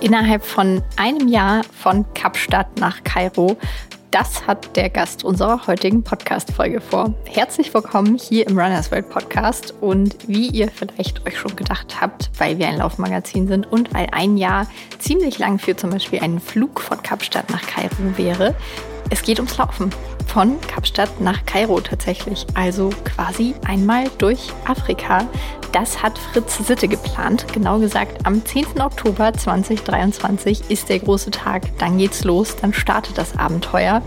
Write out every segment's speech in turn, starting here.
Innerhalb von einem Jahr von Kapstadt nach Kairo das hat der Gast unserer heutigen Podcast-Folge vor. Herzlich willkommen hier im Runners World Podcast. Und wie ihr vielleicht euch schon gedacht habt, weil wir ein Laufmagazin sind und weil ein Jahr ziemlich lang für zum Beispiel einen Flug von Kapstadt nach Kairo wäre, es geht ums Laufen. Von Kapstadt nach Kairo tatsächlich. Also quasi einmal durch Afrika. Das hat Fritz Sitte geplant. Genau gesagt, am 10. Oktober 2023 ist der große Tag. Dann geht's los, dann startet das Abenteuer.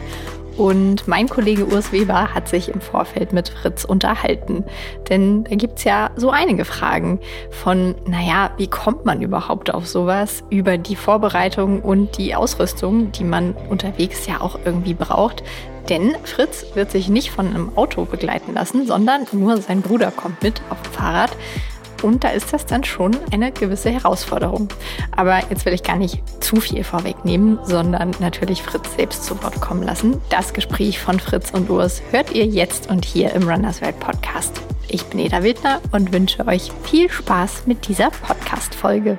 Und mein Kollege Urs Weber hat sich im Vorfeld mit Fritz unterhalten. Denn da gibt's ja so einige Fragen von, naja, wie kommt man überhaupt auf sowas? Über die Vorbereitung und die Ausrüstung, die man unterwegs ja auch irgendwie braucht. Denn Fritz wird sich nicht von einem Auto begleiten lassen, sondern nur sein Bruder kommt mit auf dem Fahrrad. Und da ist das dann schon eine gewisse Herausforderung. Aber jetzt will ich gar nicht zu viel vorwegnehmen, sondern natürlich Fritz selbst zu Wort kommen lassen. Das Gespräch von Fritz und Urs hört ihr jetzt und hier im Runners Welt Podcast. Ich bin Eda Wildner und wünsche euch viel Spaß mit dieser Podcast-Folge.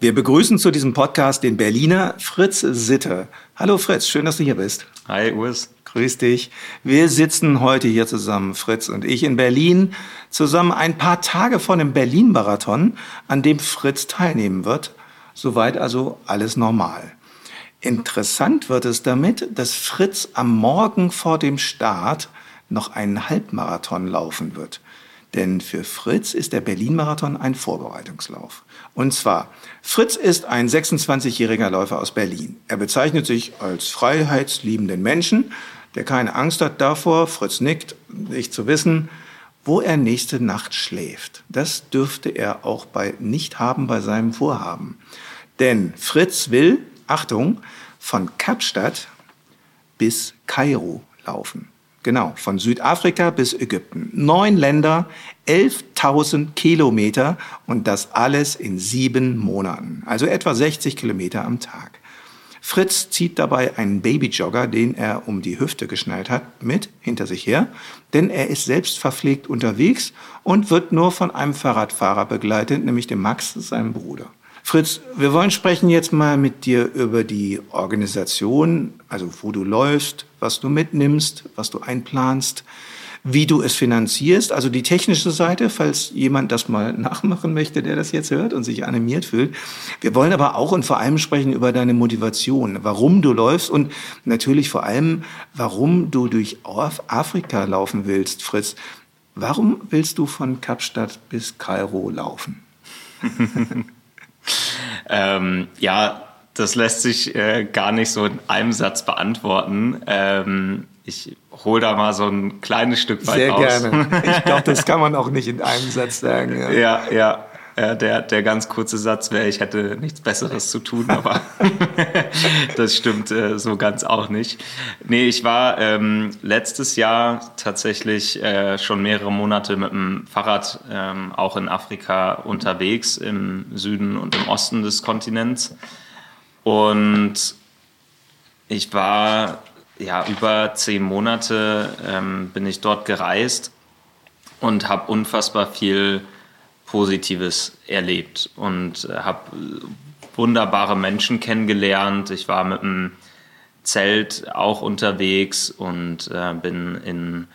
Wir begrüßen zu diesem Podcast den Berliner Fritz Sitte. Hallo Fritz, schön, dass du hier bist. Hi Urs. Grüß dich. Wir sitzen heute hier zusammen, Fritz und ich, in Berlin, zusammen ein paar Tage vor dem Berlin-Marathon, an dem Fritz teilnehmen wird. Soweit also alles normal. Interessant wird es damit, dass Fritz am Morgen vor dem Start noch einen Halbmarathon laufen wird. Denn für Fritz ist der Berlin-Marathon ein Vorbereitungslauf. Und zwar, Fritz ist ein 26-jähriger Läufer aus Berlin. Er bezeichnet sich als freiheitsliebenden Menschen der keine Angst hat davor, Fritz nickt, nicht zu wissen, wo er nächste Nacht schläft. Das dürfte er auch bei nicht haben bei seinem Vorhaben. Denn Fritz will, Achtung, von Kapstadt bis Kairo laufen. Genau, von Südafrika bis Ägypten. Neun Länder, 11.000 Kilometer und das alles in sieben Monaten. Also etwa 60 Kilometer am Tag. Fritz zieht dabei einen Babyjogger, den er um die Hüfte geschnallt hat, mit hinter sich her, denn er ist selbst verpflegt unterwegs und wird nur von einem Fahrradfahrer begleitet, nämlich dem Max, seinem Bruder. Fritz, wir wollen sprechen jetzt mal mit dir über die Organisation, also wo du läufst, was du mitnimmst, was du einplanst wie du es finanzierst, also die technische Seite, falls jemand das mal nachmachen möchte, der das jetzt hört und sich animiert fühlt. Wir wollen aber auch und vor allem sprechen über deine Motivation, warum du läufst und natürlich vor allem, warum du durch Afrika laufen willst, Fritz. Warum willst du von Kapstadt bis Kairo laufen? ähm, ja, das lässt sich äh, gar nicht so in einem Satz beantworten. Ähm, ich hole da mal so ein kleines Stück weit Sehr aus. gerne. Ich glaube, das kann man auch nicht in einem Satz sagen. Ja, ja. ja. ja der, der ganz kurze Satz wäre, ich hätte nichts Besseres zu tun, aber das stimmt äh, so ganz auch nicht. Nee, ich war ähm, letztes Jahr tatsächlich äh, schon mehrere Monate mit dem Fahrrad ähm, auch in Afrika unterwegs, im Süden und im Osten des Kontinents. Und ich war ja, über zehn Monate ähm, bin ich dort gereist und habe unfassbar viel Positives erlebt und äh, habe wunderbare Menschen kennengelernt. Ich war mit dem Zelt auch unterwegs und äh, bin in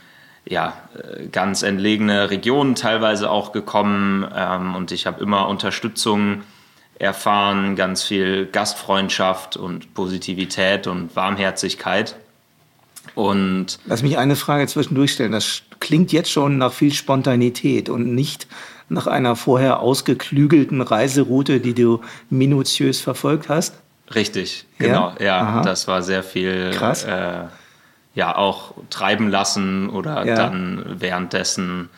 ja, äh, ganz entlegene Regionen teilweise auch gekommen ähm, und ich habe immer Unterstützung erfahren, ganz viel Gastfreundschaft und Positivität und Warmherzigkeit. Und Lass mich eine Frage zwischendurch stellen. Das klingt jetzt schon nach viel Spontanität und nicht nach einer vorher ausgeklügelten Reiseroute, die du minutiös verfolgt hast. Richtig, genau. Ja, ja das war sehr viel. Krass. Äh, ja, auch treiben lassen oder ja. dann währenddessen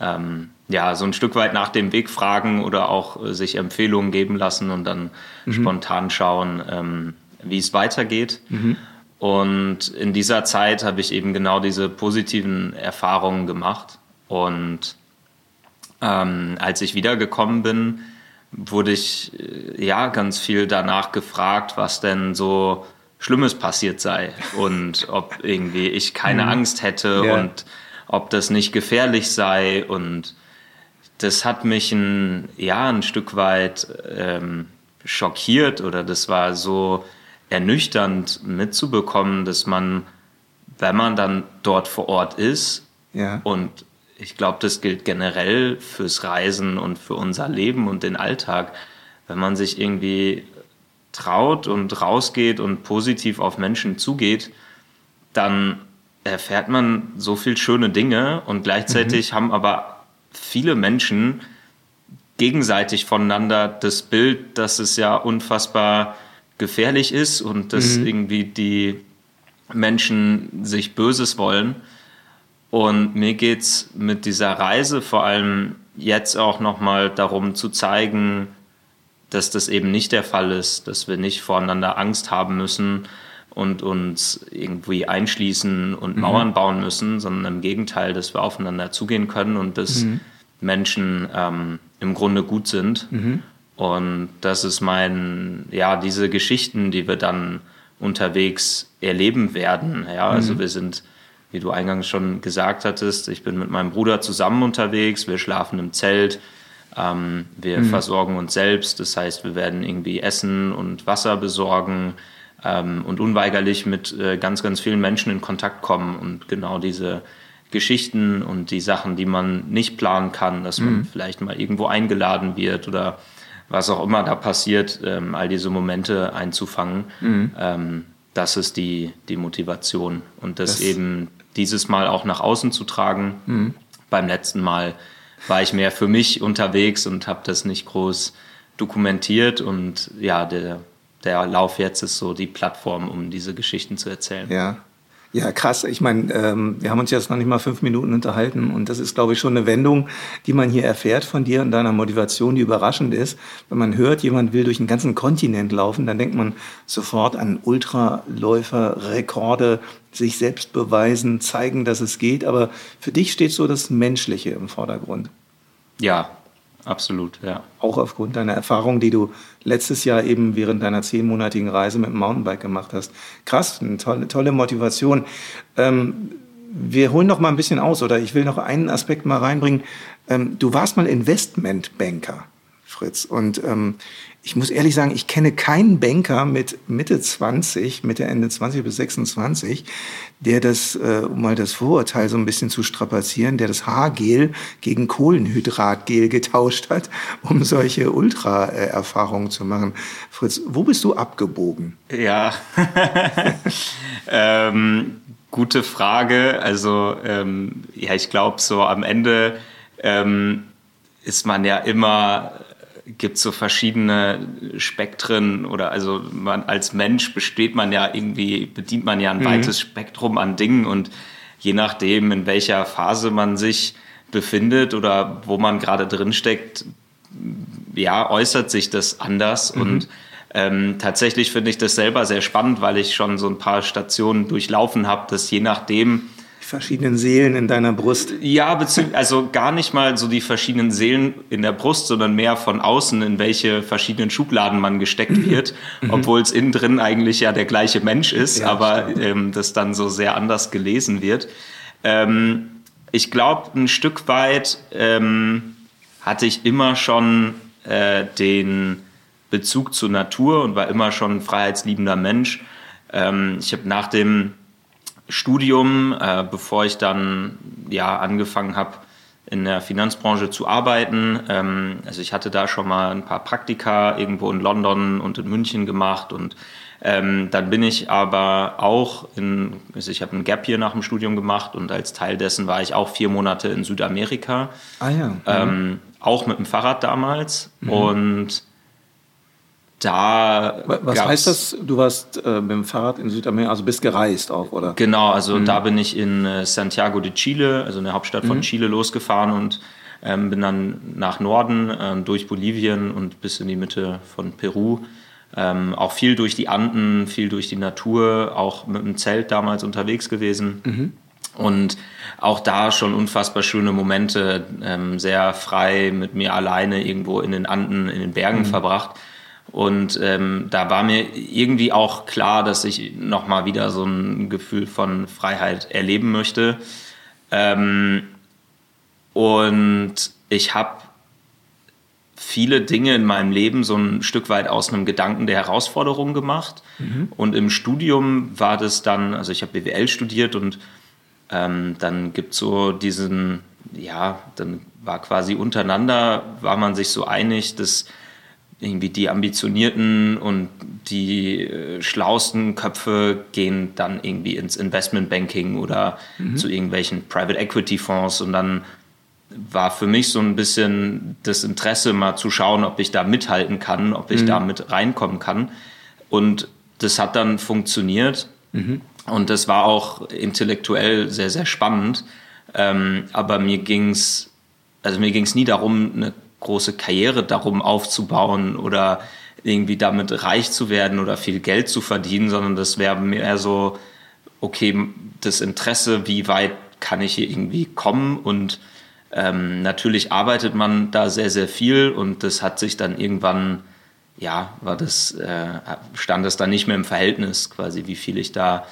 ähm, ja so ein Stück weit nach dem Weg fragen oder auch äh, sich Empfehlungen geben lassen und dann mhm. spontan schauen, ähm, wie es weitergeht. Mhm. Und in dieser Zeit habe ich eben genau diese positiven Erfahrungen gemacht. Und ähm, als ich wiedergekommen bin, wurde ich äh, ja ganz viel danach gefragt, was denn so Schlimmes passiert sei und ob irgendwie ich keine mhm. Angst hätte ja. und ob das nicht gefährlich sei. Und das hat mich ein, ja, ein Stück weit ähm, schockiert oder das war so ernüchternd mitzubekommen, dass man, wenn man dann dort vor Ort ist ja. und ich glaube, das gilt generell fürs Reisen und für unser Leben und den Alltag, wenn man sich irgendwie traut und rausgeht und positiv auf Menschen zugeht, dann erfährt man so viel schöne Dinge und gleichzeitig mhm. haben aber viele Menschen gegenseitig voneinander das Bild, dass es ja unfassbar gefährlich ist und dass mhm. irgendwie die Menschen sich Böses wollen. Und mir geht es mit dieser Reise vor allem jetzt auch nochmal darum zu zeigen, dass das eben nicht der Fall ist, dass wir nicht voreinander Angst haben müssen und uns irgendwie einschließen und mhm. Mauern bauen müssen, sondern im Gegenteil, dass wir aufeinander zugehen können und dass mhm. Menschen ähm, im Grunde gut sind. Mhm. Und das ist mein, ja, diese Geschichten, die wir dann unterwegs erleben werden. Ja, also mhm. wir sind, wie du eingangs schon gesagt hattest, ich bin mit meinem Bruder zusammen unterwegs, wir schlafen im Zelt, ähm, wir mhm. versorgen uns selbst, das heißt, wir werden irgendwie Essen und Wasser besorgen ähm, und unweigerlich mit äh, ganz, ganz vielen Menschen in Kontakt kommen und genau diese Geschichten und die Sachen, die man nicht planen kann, dass man mhm. vielleicht mal irgendwo eingeladen wird oder was auch immer da passiert, ähm, all diese Momente einzufangen. Mhm. Ähm, das ist die, die Motivation und das, das, eben dieses Mal auch nach außen zu tragen. Mhm. Beim letzten Mal war ich mehr für mich unterwegs und habe das nicht groß dokumentiert und ja, der, der Lauf jetzt ist so die Plattform, um diese Geschichten zu erzählen. Ja, ja, krass. Ich meine, ähm, wir haben uns jetzt noch nicht mal fünf Minuten unterhalten und das ist, glaube ich, schon eine Wendung, die man hier erfährt von dir und deiner Motivation, die überraschend ist. Wenn man hört, jemand will durch einen ganzen Kontinent laufen, dann denkt man sofort an Ultraläufer, Rekorde, sich selbst beweisen, zeigen, dass es geht. Aber für dich steht so das Menschliche im Vordergrund. Ja, Absolut, ja. Auch aufgrund deiner Erfahrung, die du letztes Jahr eben während deiner zehnmonatigen Reise mit dem Mountainbike gemacht hast. Krass, eine tolle, tolle Motivation. Ähm, wir holen noch mal ein bisschen aus, oder ich will noch einen Aspekt mal reinbringen. Ähm, du warst mal Investmentbanker, Fritz, und ähm, ich muss ehrlich sagen, ich kenne keinen Banker mit Mitte 20, Mitte Ende 20 bis 26, der das, äh, um mal das Vorurteil so ein bisschen zu strapazieren, der das Haargel gegen Kohlenhydratgel getauscht hat, um solche Ultra-Erfahrungen zu machen. Fritz, wo bist du abgebogen? Ja, ähm, gute Frage. Also ähm, ja, ich glaube so am Ende ähm, ist man ja immer gibt so verschiedene Spektren oder also man als Mensch besteht man ja irgendwie, bedient man ja ein mhm. weites Spektrum an Dingen und je nachdem, in welcher Phase man sich befindet oder wo man gerade drin steckt, ja, äußert sich das anders mhm. und ähm, tatsächlich finde ich das selber sehr spannend, weil ich schon so ein paar Stationen durchlaufen habe, dass je nachdem, verschiedenen Seelen in deiner Brust. Ja, also gar nicht mal so die verschiedenen Seelen in der Brust, sondern mehr von außen, in welche verschiedenen Schubladen man gesteckt wird, mhm. obwohl es innen drin eigentlich ja der gleiche Mensch ist, ja, aber ähm, das dann so sehr anders gelesen wird. Ähm, ich glaube, ein Stück weit ähm, hatte ich immer schon äh, den Bezug zur Natur und war immer schon ein freiheitsliebender Mensch. Ähm, ich habe nach dem Studium, äh, bevor ich dann ja angefangen habe in der Finanzbranche zu arbeiten. Ähm, also ich hatte da schon mal ein paar Praktika irgendwo in London und in München gemacht und ähm, dann bin ich aber auch in, also ich habe ein Gap hier nach dem Studium gemacht und als Teil dessen war ich auch vier Monate in Südamerika. Ah ja. Mhm. Ähm, auch mit dem Fahrrad damals mhm. und da. Was heißt das? Du warst äh, mit dem Fahrrad in Südamerika, also bist gereist auch, oder? Genau, also mhm. da bin ich in äh, Santiago de Chile, also in der Hauptstadt von mhm. Chile, losgefahren und ähm, bin dann nach Norden äh, durch Bolivien und bis in die Mitte von Peru. Ähm, auch viel durch die Anden, viel durch die Natur, auch mit dem Zelt damals unterwegs gewesen. Mhm. Und auch da schon unfassbar schöne Momente, ähm, sehr frei mit mir alleine irgendwo in den Anden, in den Bergen mhm. verbracht. Und ähm, da war mir irgendwie auch klar, dass ich nochmal wieder so ein Gefühl von Freiheit erleben möchte. Ähm, und ich habe viele Dinge in meinem Leben so ein Stück weit aus einem Gedanken der Herausforderung gemacht. Mhm. Und im Studium war das dann, also ich habe BWL studiert und ähm, dann gibt es so diesen, ja, dann war quasi untereinander, war man sich so einig, dass irgendwie die ambitionierten und die äh, schlausten Köpfe gehen dann irgendwie ins Investmentbanking oder mhm. zu irgendwelchen Private Equity Fonds und dann war für mich so ein bisschen das Interesse, mal zu schauen, ob ich da mithalten kann, ob ich mhm. da mit reinkommen kann. Und das hat dann funktioniert. Mhm. Und das war auch intellektuell sehr, sehr spannend. Ähm, aber mir ging's also mir ging's nie darum, eine große Karriere darum aufzubauen oder irgendwie damit reich zu werden oder viel Geld zu verdienen, sondern das wäre mehr so, okay, das Interesse, wie weit kann ich hier irgendwie kommen? Und ähm, natürlich arbeitet man da sehr, sehr viel und das hat sich dann irgendwann, ja, war das, äh, stand das dann nicht mehr im Verhältnis, quasi, wie viel ich da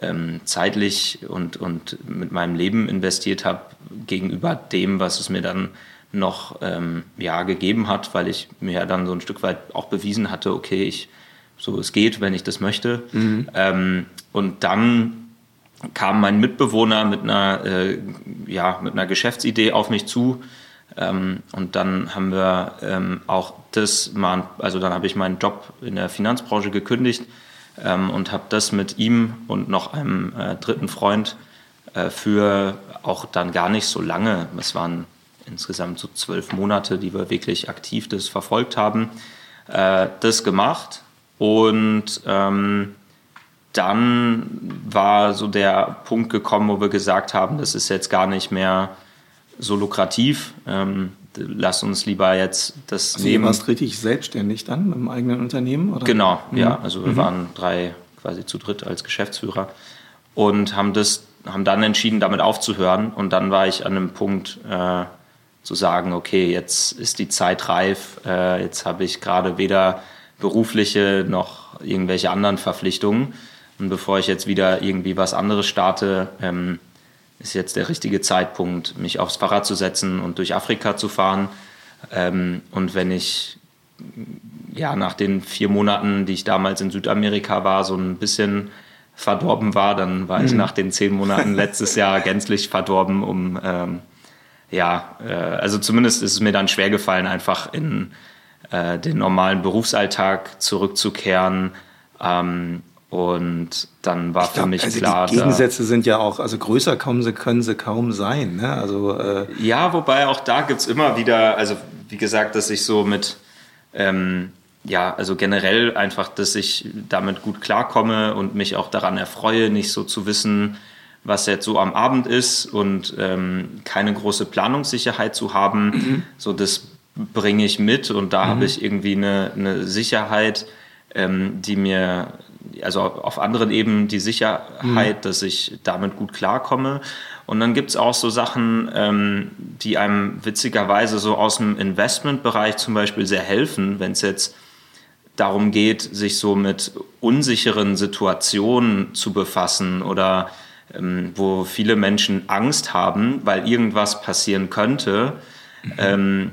ähm, zeitlich und, und mit meinem Leben investiert habe gegenüber dem, was es mir dann noch ähm, ja, gegeben hat, weil ich mir ja dann so ein Stück weit auch bewiesen hatte, okay, ich, so es geht, wenn ich das möchte. Mhm. Ähm, und dann kam mein Mitbewohner mit einer, äh, ja, mit einer Geschäftsidee auf mich zu. Ähm, und dann haben wir ähm, auch das mal, also dann habe ich meinen Job in der Finanzbranche gekündigt ähm, und habe das mit ihm und noch einem äh, dritten Freund äh, für auch dann gar nicht so lange, es waren insgesamt so zwölf Monate, die wir wirklich aktiv das verfolgt haben, äh, das gemacht. Und ähm, dann war so der Punkt gekommen, wo wir gesagt haben, das ist jetzt gar nicht mehr so lukrativ. Ähm, lass uns lieber jetzt das also nehmen. Du warst richtig selbstständig dann im eigenen Unternehmen? Oder? Genau, mhm. ja. Also wir mhm. waren drei quasi zu dritt als Geschäftsführer und haben das, haben dann entschieden, damit aufzuhören. Und dann war ich an einem Punkt, äh, zu sagen, okay, jetzt ist die Zeit reif, äh, jetzt habe ich gerade weder berufliche noch irgendwelche anderen Verpflichtungen. Und bevor ich jetzt wieder irgendwie was anderes starte, ähm, ist jetzt der richtige Zeitpunkt, mich aufs Fahrrad zu setzen und durch Afrika zu fahren. Ähm, und wenn ich ja nach den vier Monaten, die ich damals in Südamerika war, so ein bisschen verdorben war, dann war mhm. ich nach den zehn Monaten letztes Jahr gänzlich verdorben, um ähm, ja, äh, also zumindest ist es mir dann schwer gefallen, einfach in äh, den normalen Berufsalltag zurückzukehren. Ähm, und dann war glaub, für mich also klar. Die Gegensätze sind ja auch, also größer kommen sie, können sie kaum sein. Ne? Also, äh ja, wobei auch da gibt es immer wieder, also wie gesagt, dass ich so mit, ähm, ja, also generell einfach, dass ich damit gut klarkomme und mich auch daran erfreue, nicht so zu wissen, was jetzt so am Abend ist und ähm, keine große Planungssicherheit zu haben. Mhm. So, das bringe ich mit und da mhm. habe ich irgendwie eine, eine Sicherheit, ähm, die mir, also auf anderen Ebenen die Sicherheit, mhm. dass ich damit gut klarkomme. Und dann gibt es auch so Sachen, ähm, die einem witzigerweise so aus dem Investmentbereich zum Beispiel sehr helfen, wenn es jetzt darum geht, sich so mit unsicheren Situationen zu befassen oder ähm, wo viele Menschen Angst haben, weil irgendwas passieren könnte. Mhm. Ähm,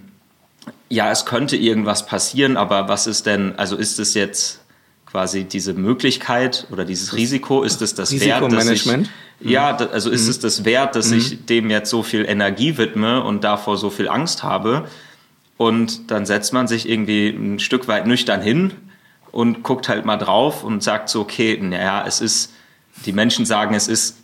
ja, es könnte irgendwas passieren, aber was ist denn, also ist es jetzt quasi diese Möglichkeit oder dieses Risiko, ist es das Wert, dass ich, ja, also ist mhm. es das Wert, dass mhm. ich dem jetzt so viel Energie widme und davor so viel Angst habe? Und dann setzt man sich irgendwie ein Stück weit nüchtern hin und guckt halt mal drauf und sagt so, okay, naja, es ist, die Menschen sagen, es ist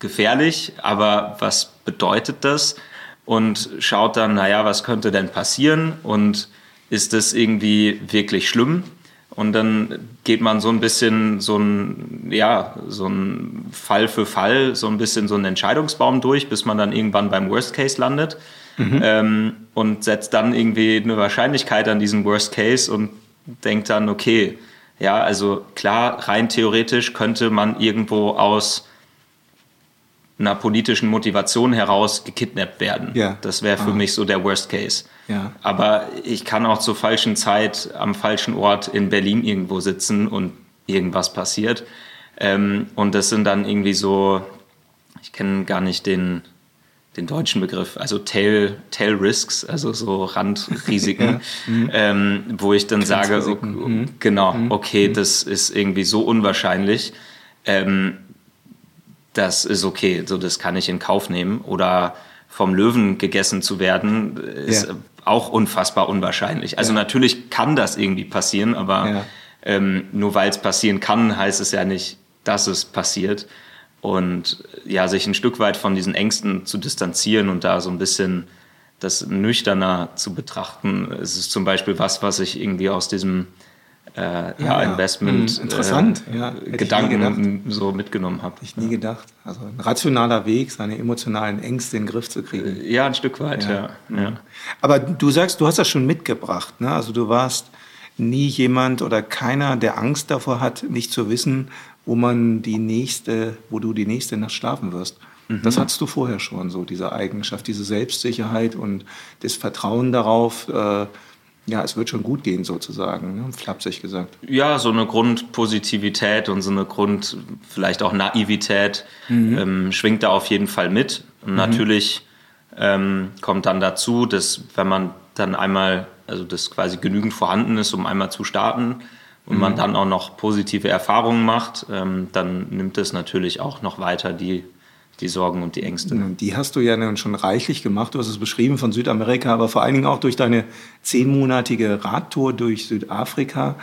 gefährlich, aber was bedeutet das? Und schaut dann, naja, was könnte denn passieren? Und ist das irgendwie wirklich schlimm? Und dann geht man so ein bisschen so ein, ja, so ein Fall für Fall, so ein bisschen so einen Entscheidungsbaum durch, bis man dann irgendwann beim Worst Case landet. Mhm. Ähm, und setzt dann irgendwie eine Wahrscheinlichkeit an diesen Worst Case und denkt dann, okay, ja, also klar, rein theoretisch könnte man irgendwo aus einer politischen Motivation heraus gekidnappt werden. Ja. Das wäre für ah. mich so der Worst Case. Ja. Aber ich kann auch zur falschen Zeit am falschen Ort in Berlin irgendwo sitzen und irgendwas passiert. Ähm, und das sind dann irgendwie so, ich kenne gar nicht den, den deutschen Begriff, also Tail, Tail Risks, also so Randrisiken, ja. mhm. ähm, wo ich dann sage, mhm. genau, mhm. okay, mhm. das ist irgendwie so unwahrscheinlich, ähm, das ist okay, so das kann ich in Kauf nehmen. Oder vom Löwen gegessen zu werden, ist ja. auch unfassbar unwahrscheinlich. Also ja. natürlich kann das irgendwie passieren, aber ähm, nur weil es passieren kann, heißt es ja nicht, dass es passiert und ja, sich ein Stück weit von diesen Ängsten zu distanzieren und da so ein bisschen das nüchterner zu betrachten. Es ist zum Beispiel was, was ich irgendwie aus diesem äh, ja, ja, Investment hm, Interessant. Äh, ja, Gedanken so mitgenommen habe. Hätte ich nie gedacht. Also ein rationaler Weg, seine emotionalen Ängste in den Griff zu kriegen. Ja, ein Stück weit, ja. ja. Aber du sagst, du hast das schon mitgebracht. Ne? Also du warst nie jemand oder keiner, der Angst davor hat, nicht zu wissen, wo man die nächste, wo du die nächste Nacht schlafen wirst. Mhm. Das hattest du vorher schon, so diese Eigenschaft, diese Selbstsicherheit und das Vertrauen darauf, äh, ja, es wird schon gut gehen sozusagen, ne? flapsig gesagt. Ja, so eine Grundpositivität und so eine Grund, vielleicht auch Naivität mhm. ähm, schwingt da auf jeden Fall mit. Und mhm. natürlich ähm, kommt dann dazu, dass wenn man dann einmal, also das quasi genügend vorhanden ist, um einmal zu starten, und man mhm. dann auch noch positive Erfahrungen macht, ähm, dann nimmt es natürlich auch noch weiter die, die Sorgen und die Ängste. Die hast du ja nun schon reichlich gemacht. Du hast es beschrieben von Südamerika, aber vor allen Dingen auch durch deine zehnmonatige Radtour durch Südafrika.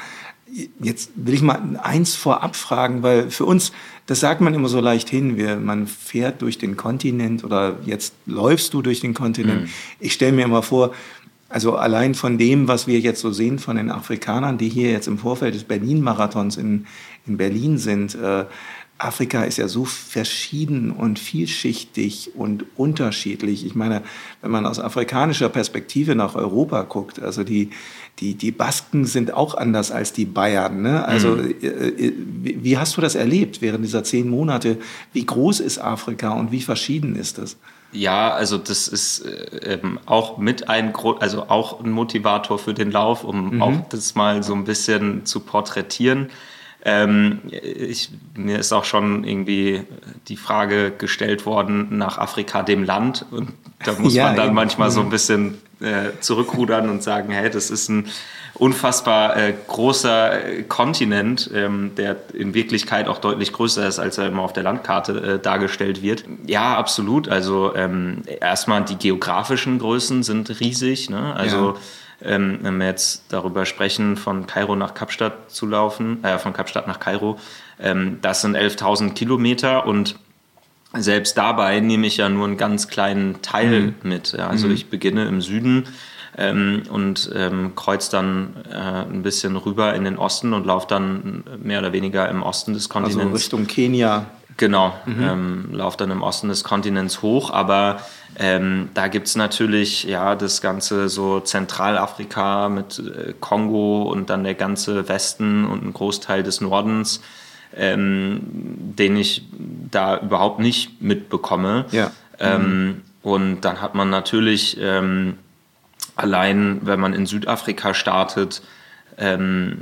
Jetzt will ich mal eins vorab fragen, weil für uns, das sagt man immer so leicht hin, wir, man fährt durch den Kontinent oder jetzt läufst du durch den Kontinent. Mhm. Ich stelle mir immer vor, also allein von dem, was wir jetzt so sehen von den Afrikanern, die hier jetzt im Vorfeld des Berlin-Marathons in, in Berlin sind, äh, Afrika ist ja so verschieden und vielschichtig und unterschiedlich. Ich meine, wenn man aus afrikanischer Perspektive nach Europa guckt, also die, die, die Basken sind auch anders als die Bayern. Ne? Also mhm. äh, äh wie hast du das erlebt während dieser zehn Monate? Wie groß ist Afrika und wie verschieden ist das? Ja, also das ist äh, ähm, auch mit ein Grund, also auch ein Motivator für den Lauf, um mhm. auch das mal so ein bisschen zu porträtieren. Ähm, ich, mir ist auch schon irgendwie die Frage gestellt worden nach Afrika, dem Land. Und da muss ja, man dann eben. manchmal so ein mhm. bisschen äh, zurückrudern und sagen, hey, das ist ein unfassbar äh, großer äh, Kontinent, ähm, der in Wirklichkeit auch deutlich größer ist, als er immer auf der Landkarte äh, dargestellt wird. Ja, absolut. Also ähm, erstmal die geografischen Größen sind riesig. Ne? Also ja. Ähm, wenn wir jetzt darüber sprechen, von Kairo nach Kapstadt zu laufen, äh, von Kapstadt nach Kairo, ähm, das sind 11.000 Kilometer und selbst dabei nehme ich ja nur einen ganz kleinen Teil mhm. mit. Ja, also mhm. ich beginne im Süden ähm, und ähm, kreuze dann äh, ein bisschen rüber in den Osten und laufe dann mehr oder weniger im Osten des also Kontinents. Also Richtung Kenia. Genau, mhm. ähm, laufe dann im Osten des Kontinents hoch, aber ähm, da gibt es natürlich ja das ganze so Zentralafrika mit äh, Kongo und dann der ganze Westen und ein Großteil des Nordens, ähm, den ich da überhaupt nicht mitbekomme. Ja. Ähm, mhm. Und dann hat man natürlich ähm, allein, wenn man in Südafrika startet, ähm,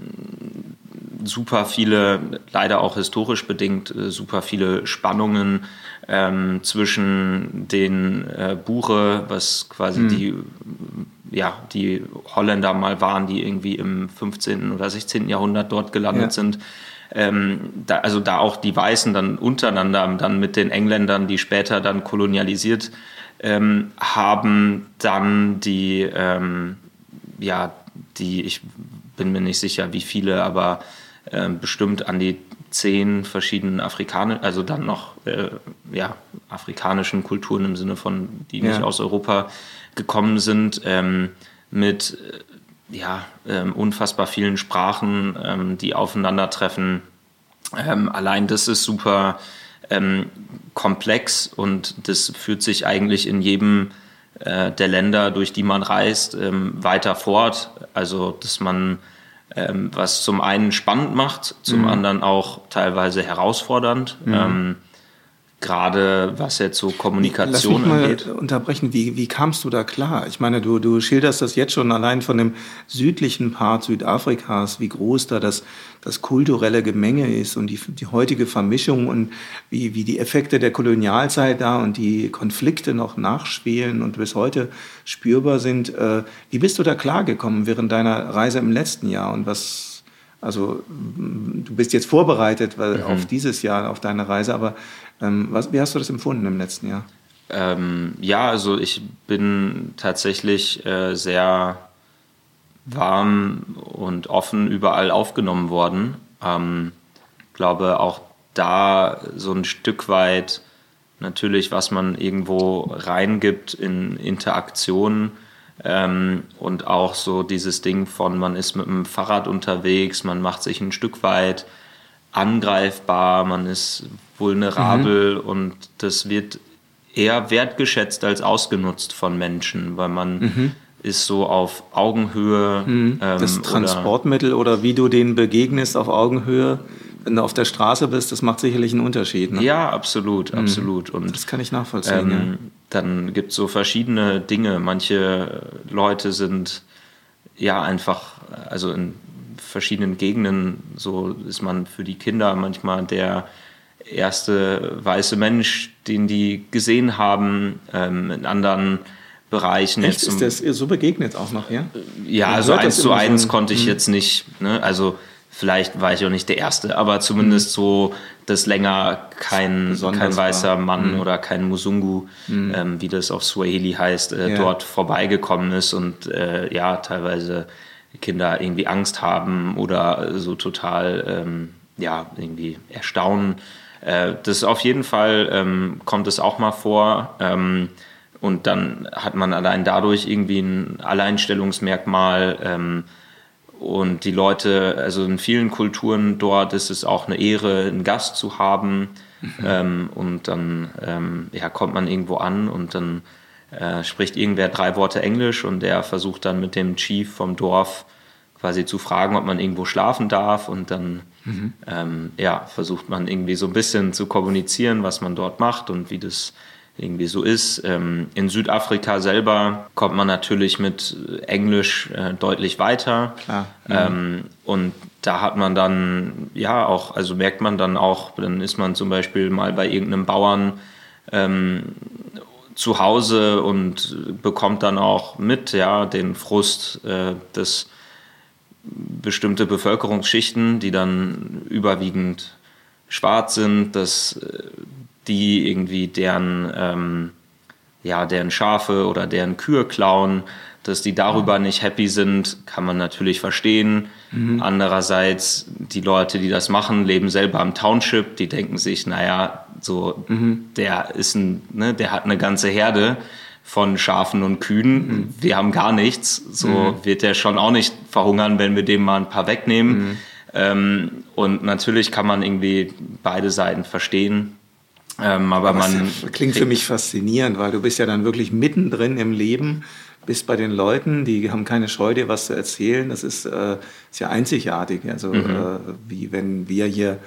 super viele, leider auch historisch bedingt, äh, super viele Spannungen ähm, zwischen den äh, Bure, was quasi mhm. die, ja, die Holländer mal waren, die irgendwie im 15. oder 16. Jahrhundert dort gelandet ja. sind. Ähm, da, also da auch die Weißen dann untereinander, dann mit den Engländern, die später dann kolonialisiert ähm, haben dann die, ähm, ja, die, ich bin mir nicht sicher, wie viele, aber äh, bestimmt an die zehn verschiedenen afrikanischen, also dann noch äh, ja, afrikanischen Kulturen im Sinne von, die nicht aus Europa gekommen sind, ähm, mit äh, ja, ähm, unfassbar vielen Sprachen, ähm, die aufeinandertreffen. Ähm, allein das ist super ähm, komplex und das führt sich eigentlich in jedem äh, der Länder, durch die man reist, ähm, weiter fort. Also, dass man ähm, was zum einen spannend macht, zum mhm. anderen auch teilweise herausfordernd. Mhm. Gerade was jetzt so Kommunikation Lass mich angeht. mal unterbrechen. Wie, wie kamst du da klar? Ich meine, du, du schilderst das jetzt schon allein von dem südlichen Part Südafrikas, wie groß da das, das kulturelle Gemenge ist und die, die heutige Vermischung und wie, wie die Effekte der Kolonialzeit da und die Konflikte noch nachschwelen und bis heute spürbar sind. Äh, wie bist du da klargekommen während deiner Reise im letzten Jahr und was also du bist jetzt vorbereitet weil, mhm. auf dieses Jahr, auf deine Reise, aber ähm, was, wie hast du das empfunden im letzten Jahr? Ähm, ja, also ich bin tatsächlich äh, sehr warm und offen überall aufgenommen worden. Ähm, glaube auch da so ein Stück weit natürlich, was man irgendwo reingibt in Interaktionen ähm, und auch so dieses Ding von, man ist mit dem Fahrrad unterwegs, man macht sich ein Stück weit angreifbar, man ist vulnerabel mhm. und das wird eher wertgeschätzt als ausgenutzt von Menschen, weil man mhm. ist so auf Augenhöhe. Mhm. Ähm, das Transportmittel oder, oder, wie du denen begegnest auf Augenhöhe, wenn du auf der Straße bist, das macht sicherlich einen Unterschied. Ne? Ja, absolut, mhm. absolut. Und das kann ich nachvollziehen. Ähm, ja. Dann gibt es so verschiedene Dinge. Manche Leute sind ja einfach, also in verschiedenen Gegenden, so ist man für die Kinder manchmal der erste weiße Mensch, den die gesehen haben, ähm, in anderen Bereichen. Echt, jetzt ist das so begegnet auch noch, ja? Ja, Man also eins zu eins so konnte ich hm. jetzt nicht, ne? also vielleicht war ich auch nicht der Erste, aber zumindest hm. so, dass länger kein, kein weißer Mann hm. oder kein Musungu, hm. ähm, wie das auf Swahili heißt, äh, ja. dort vorbeigekommen ist und äh, ja, teilweise Kinder irgendwie Angst haben oder so total ähm, ja, irgendwie erstaunen äh, das auf jeden Fall ähm, kommt es auch mal vor. Ähm, und dann hat man allein dadurch irgendwie ein Alleinstellungsmerkmal. Ähm, und die Leute, also in vielen Kulturen dort ist es auch eine Ehre, einen Gast zu haben. Mhm. Ähm, und dann ähm, ja, kommt man irgendwo an und dann äh, spricht irgendwer drei Worte Englisch und der versucht dann mit dem Chief vom Dorf quasi zu fragen, ob man irgendwo schlafen darf und dann mhm. ähm, ja, versucht man irgendwie so ein bisschen zu kommunizieren, was man dort macht und wie das irgendwie so ist. Ähm, in Südafrika selber kommt man natürlich mit Englisch äh, deutlich weiter. Mhm. Ähm, und da hat man dann, ja, auch, also merkt man dann auch, dann ist man zum Beispiel mal bei irgendeinem Bauern ähm, zu Hause und bekommt dann auch mit, ja, den Frust äh, des bestimmte Bevölkerungsschichten, die dann überwiegend schwarz sind, dass äh, die irgendwie deren, ähm, ja, deren Schafe oder deren Kühe klauen, dass die darüber nicht happy sind, kann man natürlich verstehen. Mhm. Andererseits, die Leute, die das machen, leben selber im Township, die denken sich, naja, so, mhm. der ist ein, ne, der hat eine ganze Herde von Schafen und Kühen. Mhm. Wir haben gar nichts. So mhm. wird er schon auch nicht verhungern, wenn wir dem mal ein paar wegnehmen. Mhm. Ähm, und natürlich kann man irgendwie beide Seiten verstehen. Ähm, aber, aber man ja, klingt für mich faszinierend, weil du bist ja dann wirklich mittendrin im Leben, bist bei den Leuten, die haben keine Scheu, dir was zu erzählen. Das ist, äh, ist ja einzigartig. Also mhm. äh, wie wenn wir hier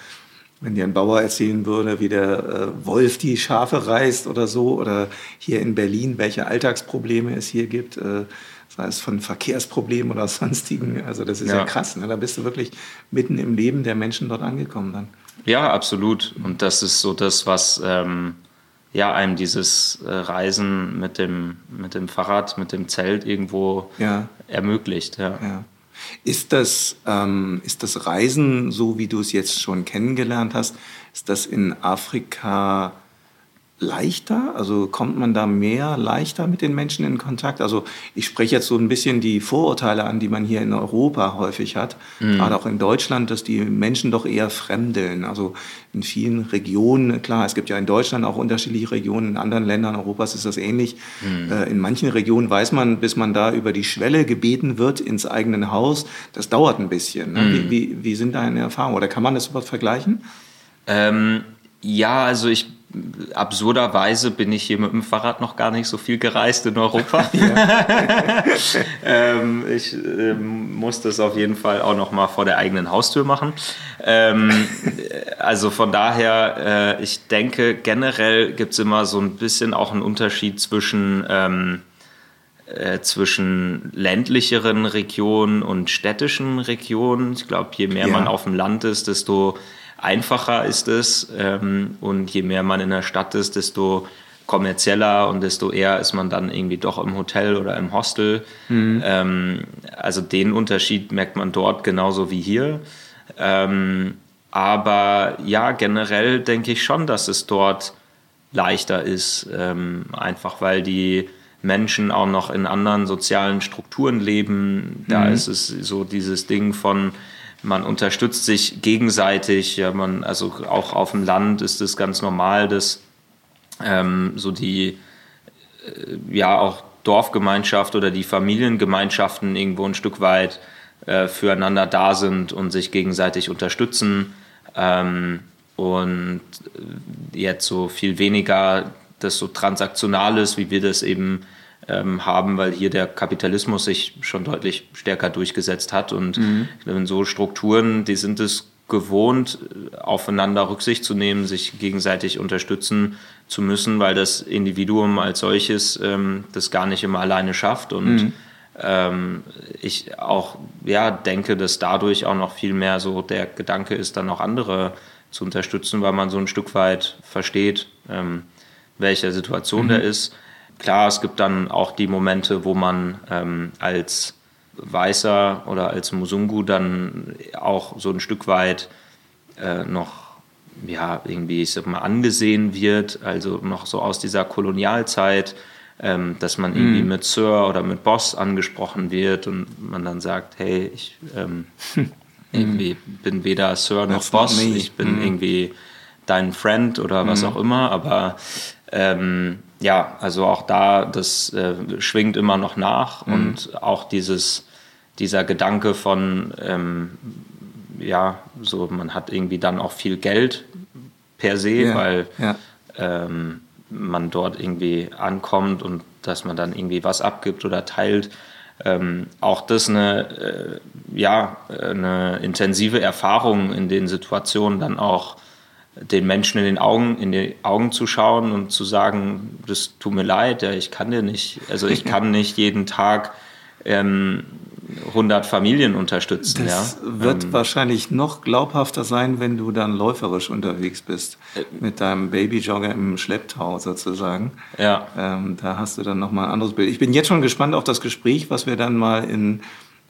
wenn dir ein Bauer erzählen würde, wie der äh, Wolf die Schafe reißt oder so, oder hier in Berlin, welche Alltagsprobleme es hier gibt, äh, sei es von Verkehrsproblemen oder sonstigen, also das ist ja, ja krass. Ne? Da bist du wirklich mitten im Leben der Menschen dort angekommen dann. Ja, absolut. Und das ist so das, was ähm, ja einem dieses äh, Reisen mit dem, mit dem Fahrrad, mit dem Zelt irgendwo ja. ermöglicht. Ja. ja. Ist das, ähm, ist das Reisen, so wie du es jetzt schon kennengelernt hast, ist das in Afrika leichter? Also kommt man da mehr leichter mit den Menschen in Kontakt? Also ich spreche jetzt so ein bisschen die Vorurteile an, die man hier in Europa häufig hat, mhm. gerade auch in Deutschland, dass die Menschen doch eher fremdeln. Also in vielen Regionen, klar, es gibt ja in Deutschland auch unterschiedliche Regionen, in anderen Ländern Europas ist das ähnlich. Mhm. Äh, in manchen Regionen weiß man, bis man da über die Schwelle gebeten wird ins eigene Haus, das dauert ein bisschen. Ne? Mhm. Wie, wie, wie sind deine Erfahrungen? Oder kann man das überhaupt vergleichen? Ähm, ja, also ich absurderweise bin ich hier mit dem Fahrrad noch gar nicht so viel gereist in Europa. ähm, ich ähm, muss das auf jeden Fall auch noch mal vor der eigenen Haustür machen. Ähm, also von daher, äh, ich denke, generell gibt es immer so ein bisschen auch einen Unterschied zwischen ähm, äh, zwischen ländlicheren Regionen und städtischen Regionen. Ich glaube, je mehr ja. man auf dem Land ist, desto einfacher ist es. Ähm, und je mehr man in der Stadt ist, desto kommerzieller und desto eher ist man dann irgendwie doch im Hotel oder im Hostel. Mhm. Ähm, also den Unterschied merkt man dort genauso wie hier. Ähm, aber ja, generell denke ich schon, dass es dort leichter ist, ähm, einfach weil die Menschen auch noch in anderen sozialen Strukturen leben. Da mhm. ist es so dieses Ding von, man unterstützt sich gegenseitig. Ja, man, also auch auf dem Land ist es ganz normal, dass ähm, so die, äh, ja, auch Dorfgemeinschaft oder die Familiengemeinschaften irgendwo ein Stück weit äh, füreinander da sind und sich gegenseitig unterstützen. Ähm, und jetzt so viel weniger das so transaktional ist, wie wir das eben ähm, haben, weil hier der Kapitalismus sich schon deutlich stärker durchgesetzt hat. Und mhm. so Strukturen, die sind es gewohnt, aufeinander Rücksicht zu nehmen, sich gegenseitig unterstützen zu müssen, weil das Individuum als solches ähm, das gar nicht immer alleine schafft. Und mhm. ähm, ich auch ja, denke, dass dadurch auch noch viel mehr so der Gedanke ist, dann auch andere zu unterstützen, weil man so ein Stück weit versteht, ähm, welcher Situation mhm. der ist. Klar, es gibt dann auch die Momente, wo man ähm, als Weißer oder als Musungu dann auch so ein Stück weit äh, noch ja, irgendwie, ich sag mal, angesehen wird, also noch so aus dieser Kolonialzeit, ähm, dass man irgendwie mhm. mit Sir oder mit Boss angesprochen wird und man dann sagt, hey, ich ähm, irgendwie bin weder Sir noch That's Boss, ich bin mhm. irgendwie dein Friend oder was mhm. auch immer, aber ähm, ja, also auch da, das äh, schwingt immer noch nach mhm. und auch dieses, dieser Gedanke von, ähm, ja, so man hat irgendwie dann auch viel Geld per se, ja. weil ja. Ähm, man dort irgendwie ankommt und dass man dann irgendwie was abgibt oder teilt. Ähm, auch das eine, äh, ja, eine intensive Erfahrung in den Situationen dann auch den Menschen in den Augen, in die Augen zu schauen und zu sagen, das tut mir leid, ja, ich kann dir nicht, also ich kann nicht jeden Tag ähm, 100 Familien unterstützen. Das ja. wird ähm, wahrscheinlich noch glaubhafter sein, wenn du dann läuferisch unterwegs bist, äh, mit deinem Babyjogger im Schlepptau sozusagen. Ja. Ähm, da hast du dann nochmal ein anderes Bild. Ich bin jetzt schon gespannt auf das Gespräch, was wir dann mal in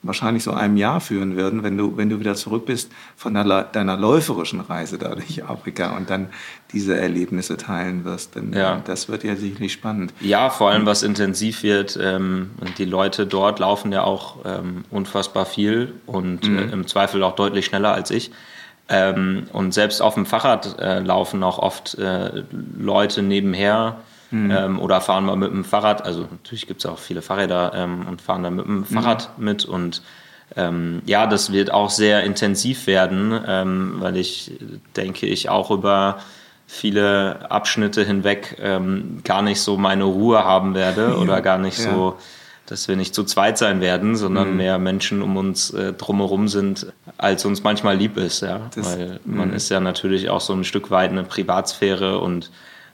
wahrscheinlich so einem Jahr führen würden, wenn du, wenn du wieder zurück bist von deiner, deiner läuferischen Reise da durch Afrika und dann diese Erlebnisse teilen wirst. Denn ja. das wird ja sicherlich spannend. Ja, vor allem was intensiv wird. Ähm, die Leute dort laufen ja auch ähm, unfassbar viel und mhm. äh, im Zweifel auch deutlich schneller als ich. Ähm, und selbst auf dem Fahrrad äh, laufen auch oft äh, Leute nebenher, Mhm. Ähm, oder fahren mal mit dem Fahrrad. Also natürlich gibt es auch viele Fahrräder ähm, und fahren dann mit dem Fahrrad mhm. mit. Und ähm, ja, das wird auch sehr intensiv werden, ähm, weil ich denke, ich auch über viele Abschnitte hinweg ähm, gar nicht so meine Ruhe haben werde ja. oder gar nicht ja. so dass wir nicht zu zweit sein werden, sondern mhm. mehr Menschen um uns äh, drumherum sind, als uns manchmal lieb ist. Ja? Das, Weil man mhm. ist ja natürlich auch so ein Stück weit eine Privatsphäre und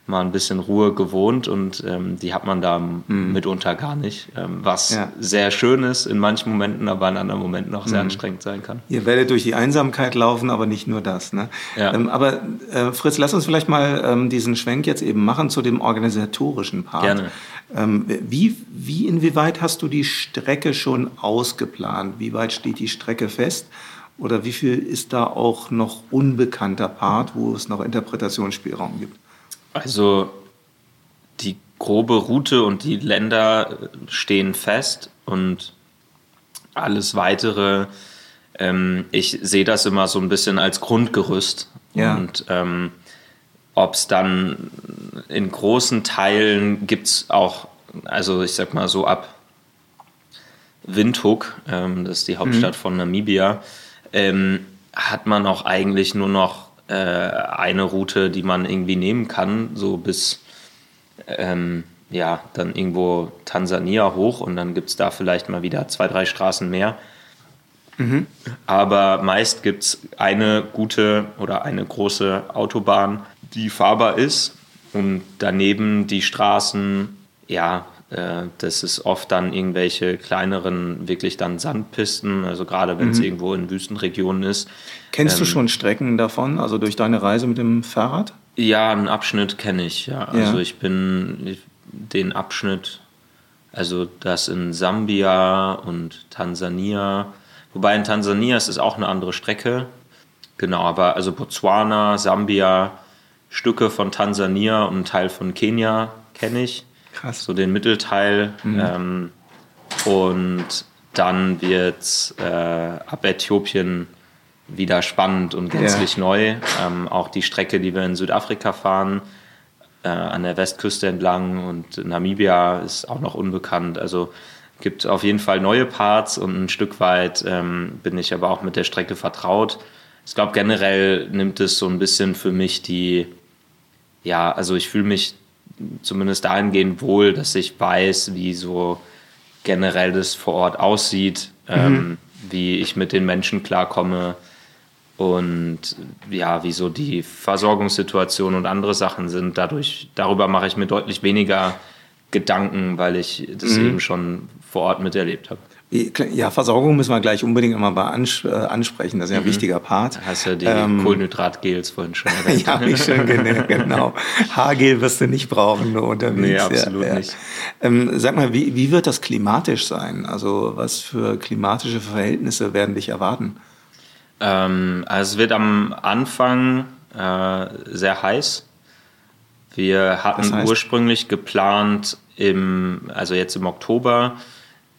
mal ein bisschen Ruhe gewohnt und ähm, die hat man da mhm. mitunter gar nicht, ähm, was ja. sehr schön ist in manchen Momenten, aber in anderen Momenten auch sehr mhm. anstrengend sein kann. Ihr werdet durch die Einsamkeit laufen, aber nicht nur das. Ne? Ja. Ähm, aber äh, Fritz, lass uns vielleicht mal ähm, diesen Schwenk jetzt eben machen zu dem organisatorischen Part. Gerne. Ähm, wie, wie inwieweit hast du die Strecke schon ausgeplant? Wie weit steht die Strecke fest? Oder wie viel ist da auch noch unbekannter Part, wo es noch Interpretationsspielraum gibt? Also die grobe Route und die Länder stehen fest und alles weitere, ähm, ich sehe das immer so ein bisschen als Grundgerüst. Ja. Und ähm, ob es dann in großen Teilen gibt es auch, also ich sag mal so ab Windhoek, ähm, das ist die Hauptstadt mhm. von Namibia, ähm, hat man auch eigentlich nur noch äh, eine Route, die man irgendwie nehmen kann, so bis ähm, ja, dann irgendwo Tansania hoch und dann gibt es da vielleicht mal wieder zwei, drei Straßen mehr. Mhm. Aber meist gibt es eine gute oder eine große Autobahn, die fahrbar ist und daneben die Straßen, ja, das ist oft dann irgendwelche kleineren, wirklich dann Sandpisten, also gerade wenn es mhm. irgendwo in Wüstenregionen ist. Kennst ähm, du schon Strecken davon, also durch deine Reise mit dem Fahrrad? Ja, einen Abschnitt kenne ich, ja. ja. Also ich bin den Abschnitt, also das in Sambia und Tansania, wobei in Tansania ist es auch eine andere Strecke. Genau, aber also Botswana, Sambia, Stücke von Tansania und Teil von Kenia kenne ich. Krass. So den Mittelteil. Mhm. Ähm, und dann wird äh, ab Äthiopien wieder spannend und gänzlich ja. neu. Ähm, auch die Strecke, die wir in Südafrika fahren, äh, an der Westküste entlang und Namibia ist auch noch unbekannt. Also gibt auf jeden Fall neue Parts und ein Stück weit ähm, bin ich aber auch mit der Strecke vertraut. Ich glaube, generell nimmt es so ein bisschen für mich die, ja, also ich fühle mich zumindest dahingehend wohl, dass ich weiß, wie so generell das vor Ort aussieht, mhm. ähm, wie ich mit den Menschen klarkomme und ja, wie so die Versorgungssituation und andere Sachen sind. Dadurch, darüber mache ich mir deutlich weniger Gedanken, weil ich das mhm. eben schon vor Ort miterlebt habe. Ja, Versorgung müssen wir gleich unbedingt immer mal äh, ansprechen. Das ist ja ein mhm. wichtiger Part. Hast du die ähm, Kohlenhydratgels vorhin schon erwähnt. ja, ich schon, genau. Haargel wirst du nicht brauchen, nur unterwegs. Nee, absolut ja, ja. nicht. Ähm, sag mal, wie, wie wird das klimatisch sein? Also was für klimatische Verhältnisse werden dich erwarten? Ähm, also es wird am Anfang äh, sehr heiß. Wir hatten das heißt? ursprünglich geplant, im, also jetzt im Oktober,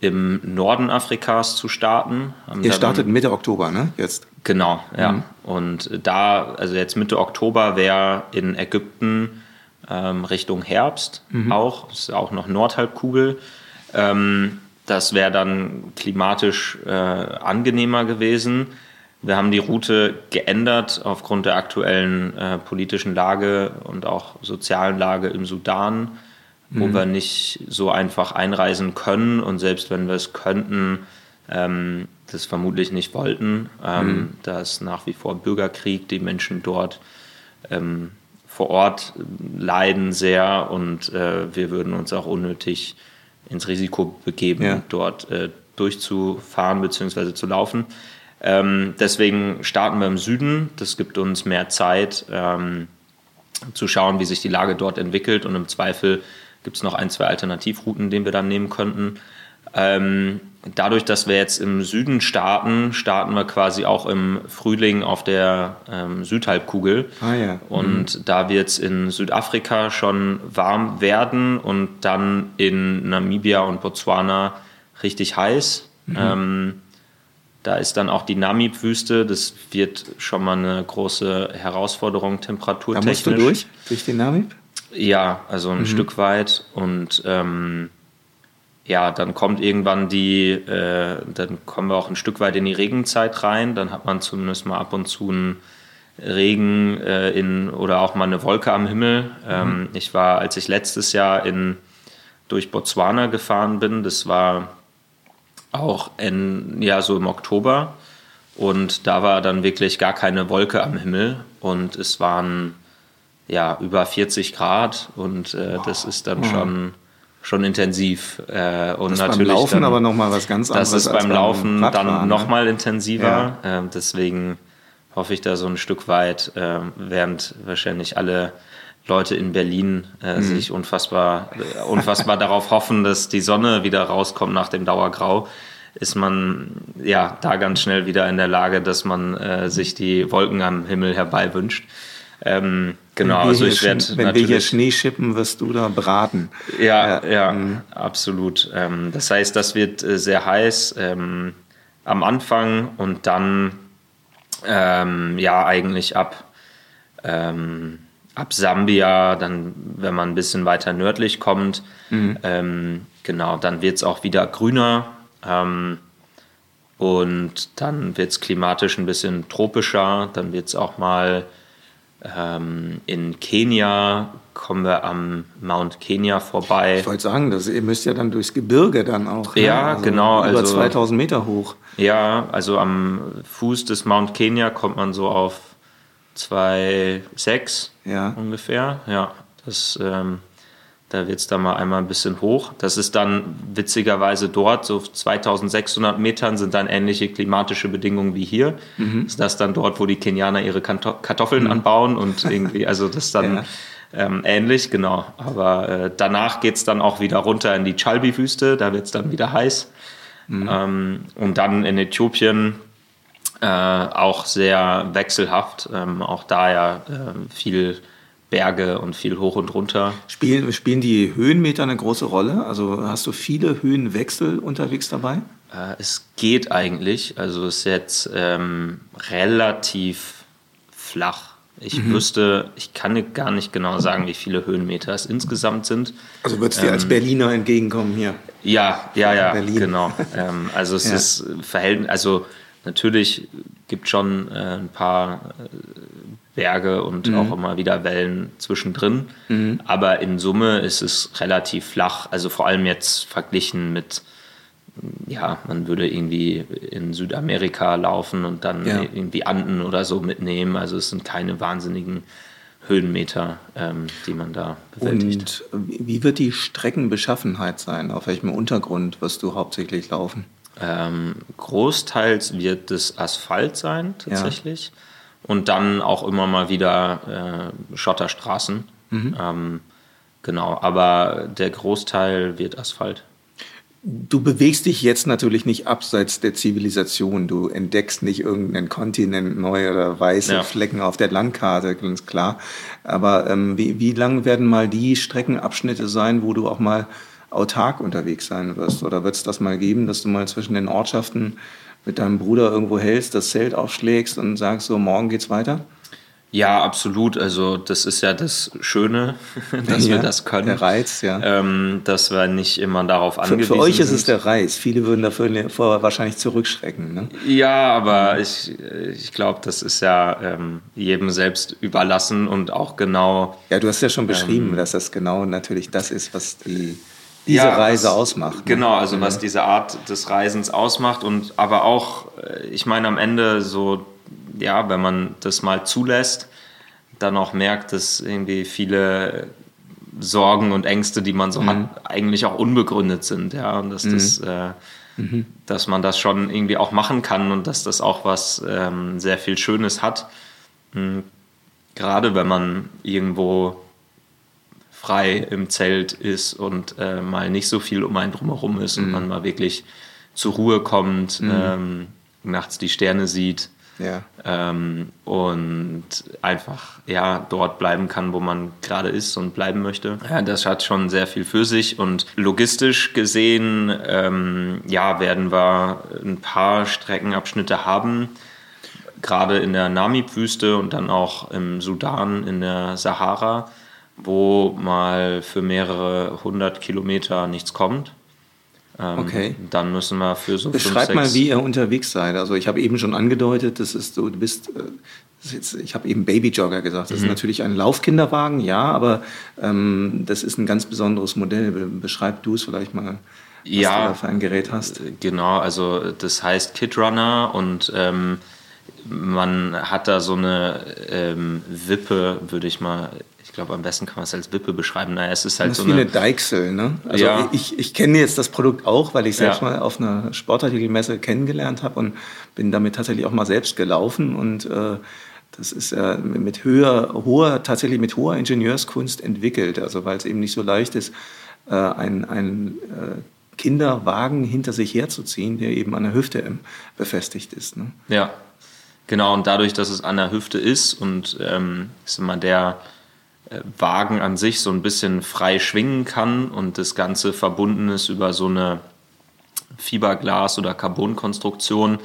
im Norden Afrikas zu starten. Ihr startet Mitte Oktober, ne? Jetzt. Genau, ja. Mhm. Und da, also jetzt Mitte Oktober wäre in Ägypten ähm, Richtung Herbst mhm. auch, ist auch noch Nordhalbkugel. Ähm, das wäre dann klimatisch äh, angenehmer gewesen. Wir haben die Route geändert aufgrund der aktuellen äh, politischen Lage und auch sozialen Lage im Sudan wo mhm. wir nicht so einfach einreisen können und selbst wenn wir es könnten, ähm, das vermutlich nicht wollten. Ähm, mhm. Da ist nach wie vor Bürgerkrieg, die Menschen dort ähm, vor Ort leiden sehr und äh, wir würden uns auch unnötig ins Risiko begeben, ja. dort äh, durchzufahren bzw. zu laufen. Ähm, deswegen starten wir im Süden. Das gibt uns mehr Zeit ähm, zu schauen, wie sich die Lage dort entwickelt und im Zweifel gibt es noch ein, zwei Alternativrouten, den wir dann nehmen könnten. Ähm, dadurch, dass wir jetzt im Süden starten, starten wir quasi auch im Frühling auf der ähm, Südhalbkugel. Ah, ja. Und mhm. da wird es in Südafrika schon warm werden und dann in Namibia und Botswana richtig heiß. Mhm. Ähm, da ist dann auch die Namib-Wüste. Das wird schon mal eine große Herausforderung temperaturtechnisch. Da musst du durch, durch den Namib? Ja, also ein mhm. Stück weit. Und ähm, ja, dann kommt irgendwann die, äh, dann kommen wir auch ein Stück weit in die Regenzeit rein. Dann hat man zumindest mal ab und zu einen Regen äh, in oder auch mal eine Wolke am Himmel. Ähm, mhm. ich war, als ich letztes Jahr in, durch Botswana gefahren bin, das war auch in, ja, so im Oktober. Und da war dann wirklich gar keine Wolke am Himmel. Und es waren ja, über 40 Grad und äh, das ist dann schon, schon intensiv. Äh, und das natürlich beim Laufen dann, aber nochmal was ganz anderes. Das ist beim Laufen beim dann ne? nochmal intensiver. Ja. Äh, deswegen hoffe ich da so ein Stück weit, äh, während wahrscheinlich alle Leute in Berlin äh, mhm. sich unfassbar, äh, unfassbar darauf hoffen, dass die Sonne wieder rauskommt nach dem Dauergrau, ist man ja da ganz schnell wieder in der Lage, dass man äh, sich die Wolken am Himmel herbei wünscht. Ähm, genau, also ich werde. Wenn wir hier Schnee schippen, wirst du da braten. Ja, ja, ja mhm. absolut. Ähm, das heißt, das wird äh, sehr heiß ähm, am Anfang und dann ähm, ja eigentlich ab, ähm, ab Sambia, dann, wenn man ein bisschen weiter nördlich kommt, mhm. Ähm, genau, dann wird es auch wieder grüner. Ähm, und dann wird es klimatisch ein bisschen tropischer, dann wird es auch mal Ähm, in Kenia kommen wir am Mount Kenya vorbei. Ich wollte sagen, das, ihr müsst ja dann durchs Gebirge dann auch. Ne? Ja, also genau. Über also, 2000 Meter hoch. Ja, also am Fuß des Mount Kenya kommt man so auf 2,6 ja. ungefähr. Ja, das, ähm, da wird es dann mal einmal ein bisschen hoch. Das ist dann witzigerweise dort, so 2600 Metern sind dann ähnliche klimatische Bedingungen wie hier. Mhm. Ist das dann dort, wo die Kenianer ihre Kartoffeln mhm. anbauen und irgendwie, also das dann. Ja ähm, ähnlich, genau. Aber äh, danach geht es dann auch wieder runter in die Chalbi-Wüste, da wird es dann wieder heiß. Mhm. Ähm, und dann in Äthiopien äh, auch sehr wechselhaft, ähm, auch da ja äh, viel Berge und viel hoch und runter. Spielen, spielen die Höhenmeter eine große Rolle? Also hast du viele Höhenwechsel unterwegs dabei? Äh, es geht eigentlich. Also es ist jetzt ähm, relativ flach ich mhm. wüsste, ich kann gar nicht genau sagen, wie viele Höhenmeter es insgesamt sind. Also würdest du dir ähm, als Berliner entgegenkommen hier? Ja, ja, ja, Berlin. genau. ähm, also es ja. ist Verhältnis, also natürlich gibt schon äh, ein paar äh, Berge und mhm. auch immer wieder Wellen zwischendrin, mhm. aber in Summe ist es relativ flach. Also vor allem jetzt verglichen mit ja, man würde irgendwie in Südamerika laufen und dann ja. irgendwie Anden oder so mitnehmen. Also es sind keine wahnsinnigen Höhenmeter, ähm, die man da bewältigt. Und wie wird die Streckenbeschaffenheit sein? Auf welchem Untergrund wirst du hauptsächlich laufen? Ähm, großteils wird es Asphalt sein, tatsächlich. Ja. Und dann auch immer mal wieder äh, Schotterstraßen. Mhm. Ähm, genau, aber der Großteil wird Asphalt. Du bewegst dich jetzt natürlich nicht abseits der Zivilisation. Du entdeckst nicht irgendeinen Kontinent neu oder weiße ja. Flecken auf der Landkarte, ganz klar. Aber ähm, wie, wie lang werden mal die Streckenabschnitte sein, wo du auch mal autark unterwegs sein wirst? Oder wird es das mal geben, dass du mal zwischen den Ortschaften mit deinem Bruder irgendwo hältst, das Zelt aufschlägst und sagst so, morgen geht's weiter? Ja, absolut. Also das ist ja das Schöne, dass ja, wir das können. Der Reiz, ja. Ähm, dass wir nicht immer darauf angewiesen sind. Für euch ist es der Reiz. Viele würden dafür wahrscheinlich zurückschrecken. Ne? Ja, aber ich, ich glaube, das ist ja ähm, jedem selbst überlassen und auch genau. Ja, du hast ja schon beschrieben, ähm, dass das genau natürlich das ist, was die diese ja, Reise ausmacht. Ne? Genau, also was diese Art des Reisens ausmacht und aber auch, äh, ich meine am Ende so ja, wenn man das mal zulässt, dann auch merkt, dass irgendwie viele Sorgen und Ängste, die man so mhm. hat, eigentlich auch unbegründet sind, ja, und dass mhm. das, äh, mhm. dass man das schon irgendwie auch machen kann und dass das auch was ähm, sehr viel Schönes hat. Mhm. Gerade wenn man irgendwo frei im Zelt ist und äh, mal nicht so viel um einen drumherum ist und mhm. man mal wirklich zur Ruhe kommt, mhm. ähm, nachts die Sterne sieht ja. Ähm, und einfach ja dort bleiben kann, wo man gerade ist und bleiben möchte. Ja, das hat schon sehr viel für sich und logistisch gesehen ähm, ja werden wir ein paar Streckenabschnitte haben, gerade in der Namib-Wüste und dann auch im Sudan in der Sahara, wo mal für mehrere hundert Kilometer nichts kommt. Ähm, okay. Dann müssen wir für so Beschreib fünf, mal, wie ihr unterwegs seid. Also ich habe eben schon angedeutet, das ist so, du bist, äh, jetzt, ich habe eben Babyjogger gesagt. Das mhm. ist natürlich ein Laufkinderwagen, ja, aber ähm, das ist ein ganz besonderes Modell. Beschreib du es vielleicht mal, was ja, du da für ein Gerät hast. Äh, genau, also das heißt Kidrunner und ähm, man hat da so eine ähm, Wippe, würde ich mal glaube, am besten kann man es als Wippe beschreiben. Naja, es ist halt das so ist wie eine Deichsel, ne? Also ja. ich, ich kenne jetzt das Produkt auch, weil ich selbst ja. mal auf einer Sportartikelmesse kennengelernt habe und bin damit tatsächlich auch mal selbst gelaufen und äh, das ist äh, mit höher, hoher, tatsächlich mit hoher Ingenieurskunst entwickelt, also weil es eben nicht so leicht ist, äh, ein, ein äh, Kinderwagen hinter sich herzuziehen, der eben an der Hüfte befestigt ist. Ne? Ja, genau. Und dadurch, dass es an der Hüfte ist und ähm, ist immer der äh, Wagen an sich so ein bisschen frei schwingen kann und das Ganze verbunden ist über so eine Fiberglas- oder Carbonkonstruktion,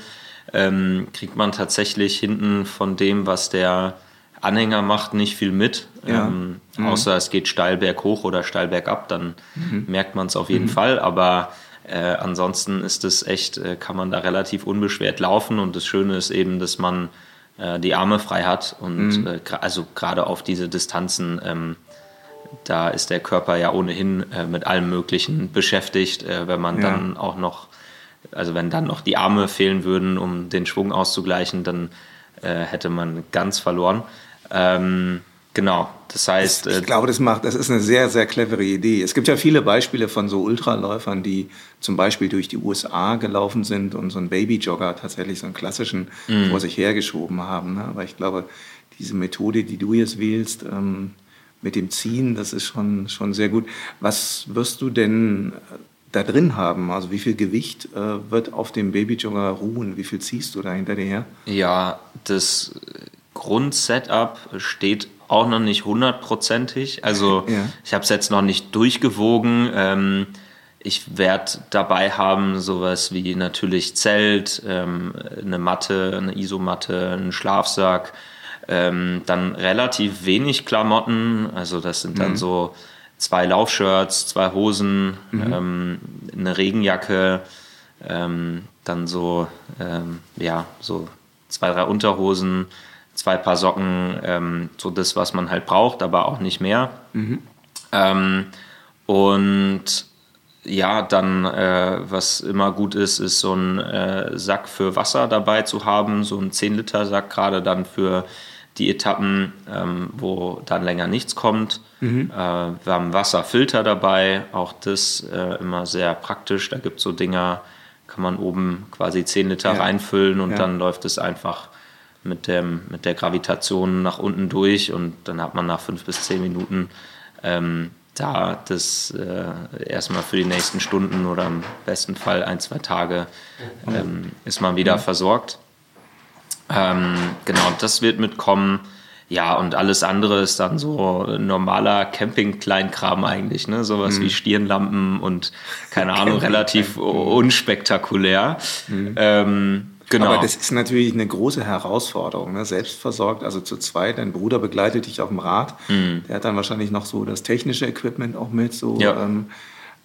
ähm, kriegt man tatsächlich hinten von dem, was der Anhänger macht, nicht viel mit. Ja. Ähm, mhm. Außer es geht steil berghoch oder steil bergab, dann mhm. merkt man es auf jeden mhm. Fall. Aber äh, ansonsten ist es echt, äh, kann man da relativ unbeschwert laufen. Und das Schöne ist eben, dass man äh, die Arme frei hat. Und mhm. äh, also gerade auf diese Distanzen, ähm, da ist der Körper ja ohnehin äh, mit allem Möglichen beschäftigt. Äh, wenn man ja. dann auch noch, also wenn dann noch die Arme fehlen würden, um den Schwung auszugleichen, dann äh, hätte man ganz verloren. Ähm, Genau, das heißt. Ich, ich äh, glaube, das macht, das ist eine sehr, sehr clevere Idee. Es gibt ja viele Beispiele von so Ultraläufern, die zum Beispiel durch die USA gelaufen sind und so einen Babyjogger tatsächlich so einen klassischen mm. vor sich hergeschoben haben. Ne? Aber ich glaube, diese Methode, die du jetzt wählst, ähm, mit dem Ziehen, das ist schon, schon sehr gut. Was wirst du denn äh, da drin haben? Also wie viel Gewicht äh, wird auf dem Babyjogger ruhen? Wie viel ziehst du da hinter dir her? Ja, das Grundsetup steht auch noch nicht hundertprozentig. Also ja. ich habe es jetzt noch nicht durchgewogen. Ähm, ich werde dabei haben sowas wie natürlich Zelt, ähm, eine Matte, eine Isomatte, einen Schlafsack, ähm, dann relativ wenig Klamotten. Also das sind dann mhm. so zwei Laufshirts, zwei Hosen, mhm. ähm, eine Regenjacke, ähm, dann so ähm, ja so zwei drei Unterhosen zwei Paar Socken, ähm, so das, was man halt braucht, aber auch nicht mehr. Mhm. Ähm, und ja, dann, äh, was immer gut ist, ist so ein äh, Sack für Wasser dabei zu haben, so ein 10-Liter-Sack, gerade dann für die Etappen, ähm, wo dann länger nichts kommt. Mhm. Äh, wir haben Wasserfilter dabei, auch das äh, immer sehr praktisch. Da gibt es so Dinger, kann man oben quasi 10 Liter ja. reinfüllen und ja. dann läuft es einfach mit, dem, mit der Gravitation nach unten durch und dann hat man nach fünf bis zehn Minuten ähm, da das äh, erstmal für die nächsten Stunden oder im besten Fall ein, zwei Tage ähm, ist man wieder versorgt. Ähm, genau, das wird mitkommen. Ja, und alles andere ist dann so normaler Camping-Kleinkram eigentlich, ne? Sowas mhm. wie Stirnlampen und keine Ahnung, relativ unspektakulär. Mhm. Ähm, Genau. Aber das ist natürlich eine große Herausforderung, ne? selbstversorgt, also zu zweit. Dein Bruder begleitet dich auf dem Rad. Mhm. Der hat dann wahrscheinlich noch so das technische Equipment auch mit. So, ja. ähm,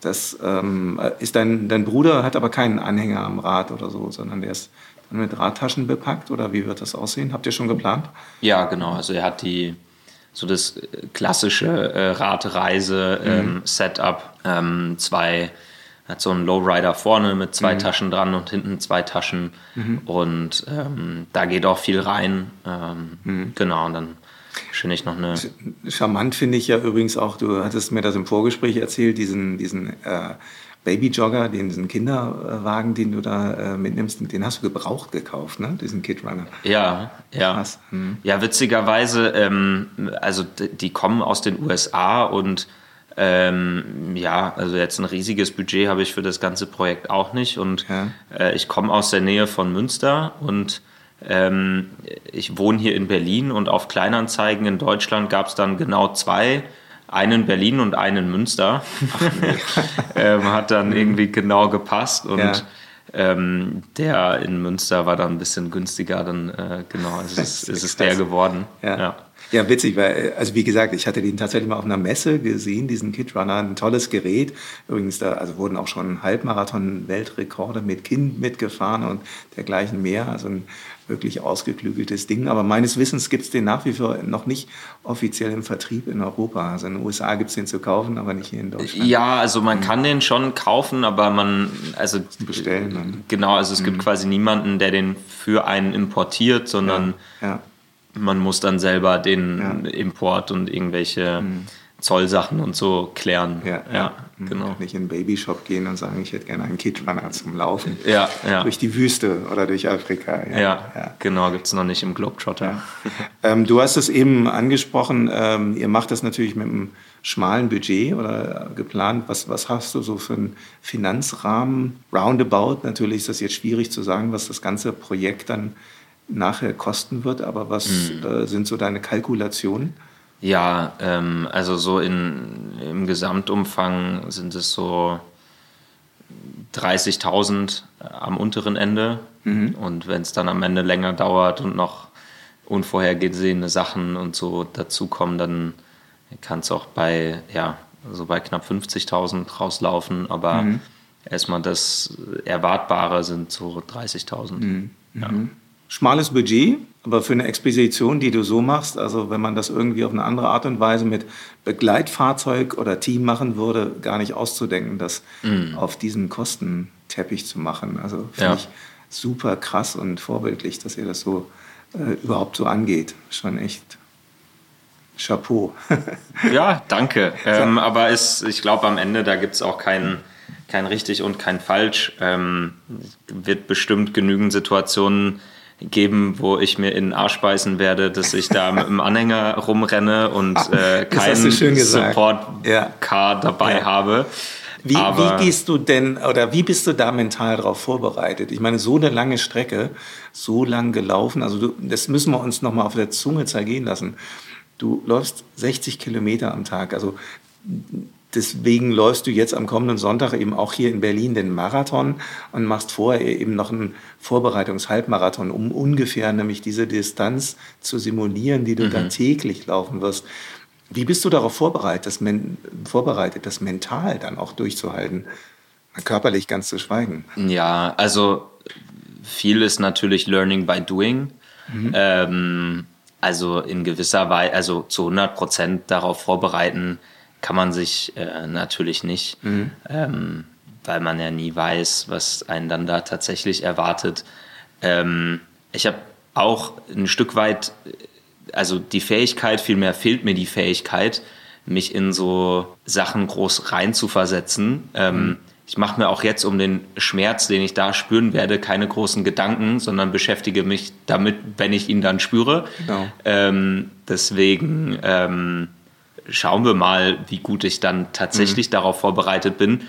das ähm, ist dein, dein Bruder hat aber keinen Anhänger am Rad oder so, sondern der ist dann mit Radtaschen bepackt oder wie wird das aussehen? Habt ihr schon geplant? Ja, genau. Also er hat die so das klassische äh, Radreise-Setup, mhm. ähm, ähm, zwei hat so einen Lowrider vorne mit zwei mhm. Taschen dran und hinten zwei Taschen. Mhm. Und ähm, da geht auch viel rein. Ähm, mhm. Genau, und dann schön ich noch eine. Charmant finde ich ja übrigens auch, du hattest mir das im Vorgespräch erzählt, diesen, diesen äh, Babyjogger, diesen Kinderwagen, den du da äh, mitnimmst, den hast du gebraucht gekauft, ne? diesen Kidrunner. Ja, ja. Hm. Ja, witzigerweise, ähm, also die kommen aus den USA und ähm, ja, also jetzt ein riesiges Budget habe ich für das ganze Projekt auch nicht. Und ja. äh, ich komme aus der Nähe von Münster und ähm, ich wohne hier in Berlin und auf Kleinanzeigen in Deutschland gab es dann genau zwei. Einen in Berlin und einen in Münster. ähm, hat dann irgendwie genau gepasst und ja. Ähm, der in Münster war dann ein bisschen günstiger, dann äh, genau, also es ist, ist es der geworden. Ja. ja. Ja, witzig, weil, also wie gesagt, ich hatte den tatsächlich mal auf einer Messe gesehen, diesen Kidrunner, ein tolles Gerät. Übrigens, da also wurden auch schon Halbmarathon-Weltrekorde mit Kind mitgefahren und dergleichen mehr. Also ein wirklich ausgeklügeltes Ding. Aber meines Wissens gibt es den nach wie vor noch nicht offiziell im Vertrieb in Europa. Also in den USA gibt es den zu kaufen, aber nicht hier in Deutschland. Ja, also man mhm. kann den schon kaufen, aber man, also bestellen. Man. Genau, also es mhm. gibt quasi niemanden, der den für einen importiert, sondern ja. Ja man muss dann selber den ja. Import und irgendwelche mhm. Zollsachen und so klären. Ja, ja. ja mhm. genau. Nicht in den Babyshop gehen und sagen, ich hätte gerne einen Kidrunner zum Laufen. Ja, ja. Durch die Wüste oder durch Afrika. Ja, ja, genau, gibt es noch nicht im Globetrotter. Ähm, du hast es eben angesprochen, ähm, ihr macht das natürlich mit einem schmalen Budget oder geplant. Was, was hast du so für einen Finanzrahmen? Roundabout, natürlich ist das jetzt schwierig zu sagen, was das ganze Projekt dann nachher kosten wird, aber was mhm. äh, sind so deine Kalkulationen? Ja, ähm, also so in, im Gesamtumfang sind es so 30.000 am unteren Ende. Mhm. Und wenn es dann am Ende länger dauert und noch unvorhergesehene Sachen und so dazukommen, dann kann es auch bei, ja, so bei knapp 50.000 rauslaufen. Aber mhm. erstmal das Erwartbare sind so 30.000. Mhm. Ja. Schmales Budget, aber für eine Expedition, die du so machst, also wenn man das irgendwie auf eine andere Art und Weise mit Begleitfahrzeug oder Team machen würde, gar nicht auszudenken, das mm. auf diesen Kostenteppich zu machen. Also finde ja. ich super krass und vorbildlich, dass ihr das so äh, überhaupt so angeht. Schon echt Chapeau. ja, danke. Ähm, aber es, ich glaube, am Ende, da gibt es auch keinen kein richtig und kein falsch. Ähm, wird bestimmt genügend Situationen geben, wo ich mir in den Arsch beißen werde, dass ich da mit dem Anhänger rumrenne und äh, keinen Support-Car dabei ja. habe. Wie, wie, gehst du denn oder wie bist du da mental darauf vorbereitet? Ich meine, so eine lange Strecke, so lang gelaufen, also du, das müssen wir uns nochmal auf der Zunge zergehen lassen. Du läufst 60 Kilometer am Tag, also Deswegen läufst du jetzt am kommenden Sonntag eben auch hier in Berlin den Marathon und machst vorher eben noch einen Vorbereitungshalbmarathon, um ungefähr nämlich diese Distanz zu simulieren, die du mhm. dann täglich laufen wirst. Wie bist du darauf vorbereitet das, vorbereitet, das mental dann auch durchzuhalten? Körperlich ganz zu schweigen. Ja, also viel ist natürlich Learning by Doing. Mhm. Ähm, also in gewisser Weise, also zu 100 Prozent darauf vorbereiten, kann man sich äh, natürlich nicht, mhm. ähm, weil man ja nie weiß, was einen dann da tatsächlich erwartet. Ähm, ich habe auch ein Stück weit, also die Fähigkeit, vielmehr fehlt mir die Fähigkeit, mich in so Sachen groß reinzuversetzen. Ähm, mhm. Ich mache mir auch jetzt um den Schmerz, den ich da spüren werde, keine großen Gedanken, sondern beschäftige mich damit, wenn ich ihn dann spüre. Genau. Ähm, deswegen ähm, schauen wir mal, wie gut ich dann tatsächlich mhm. darauf vorbereitet bin.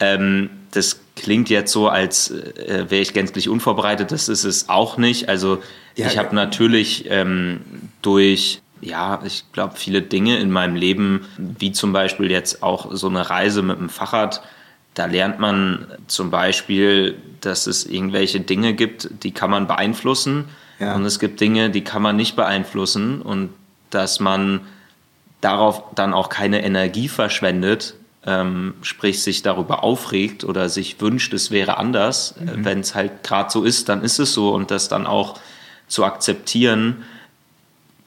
Ähm, das klingt jetzt so, als äh, wäre ich gänzlich unvorbereitet. Das ist es auch nicht. Also ja, ich habe ja. natürlich ähm, durch ja, ich glaube, viele Dinge in meinem Leben, wie zum Beispiel jetzt auch so eine Reise mit dem Fahrrad, da lernt man zum Beispiel, dass es irgendwelche Dinge gibt, die kann man beeinflussen ja. und es gibt Dinge, die kann man nicht beeinflussen und dass man darauf dann auch keine Energie verschwendet, ähm, sprich sich darüber aufregt oder sich wünscht, es wäre anders. Mhm. Wenn es halt gerade so ist, dann ist es so und das dann auch zu akzeptieren,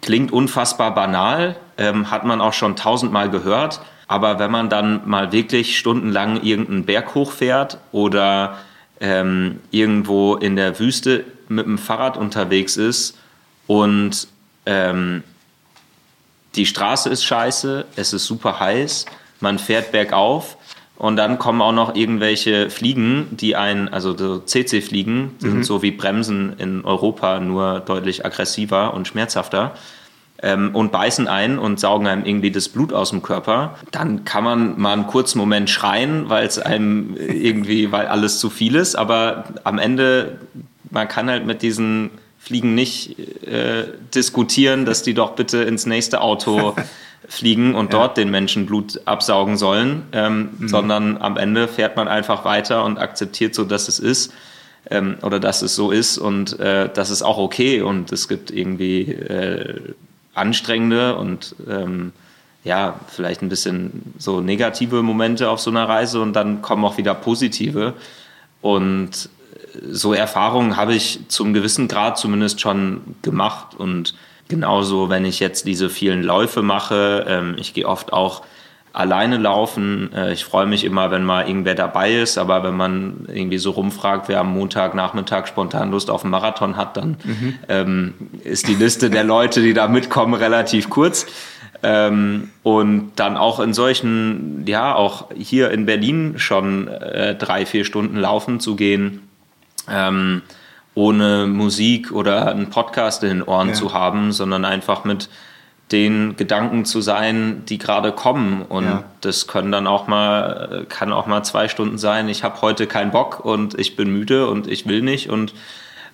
klingt unfassbar banal, ähm, hat man auch schon tausendmal gehört. Aber wenn man dann mal wirklich stundenlang irgendeinen Berg hochfährt oder ähm, irgendwo in der Wüste mit dem Fahrrad unterwegs ist und ähm, die Straße ist scheiße, es ist super heiß, man fährt bergauf und dann kommen auch noch irgendwelche Fliegen, die einen, also so CC-Fliegen, mhm. sind so wie Bremsen in Europa, nur deutlich aggressiver und schmerzhafter. Ähm, und beißen ein und saugen einem irgendwie das Blut aus dem Körper, dann kann man mal einen kurzen Moment schreien, weil es einem irgendwie, weil alles zu viel ist, aber am Ende, man kann halt mit diesen Fliegen nicht äh, diskutieren, dass die doch bitte ins nächste Auto fliegen und ja. dort den Menschen Blut absaugen sollen, ähm, mhm. sondern am Ende fährt man einfach weiter und akzeptiert so, dass es ist ähm, oder dass es so ist und äh, das ist auch okay und es gibt irgendwie äh, anstrengende und ähm, ja, vielleicht ein bisschen so negative Momente auf so einer Reise und dann kommen auch wieder positive und so Erfahrungen habe ich zum gewissen Grad zumindest schon gemacht und genauso, wenn ich jetzt diese vielen Läufe mache, ähm, ich gehe oft auch alleine laufen. Äh, ich freue mich immer, wenn mal irgendwer dabei ist, aber wenn man irgendwie so rumfragt, wer am Montagnachmittag spontan Lust auf einen Marathon hat, dann mhm. ähm, ist die Liste der Leute, die da mitkommen, relativ kurz. Ähm, und dann auch in solchen, ja, auch hier in Berlin schon äh, drei, vier Stunden laufen zu gehen, ähm, ohne Musik oder einen Podcast in den Ohren ja. zu haben, sondern einfach mit den Gedanken zu sein, die gerade kommen. Und ja. das können dann auch mal, kann auch mal zwei Stunden sein. Ich habe heute keinen Bock und ich bin müde und ich will nicht. Und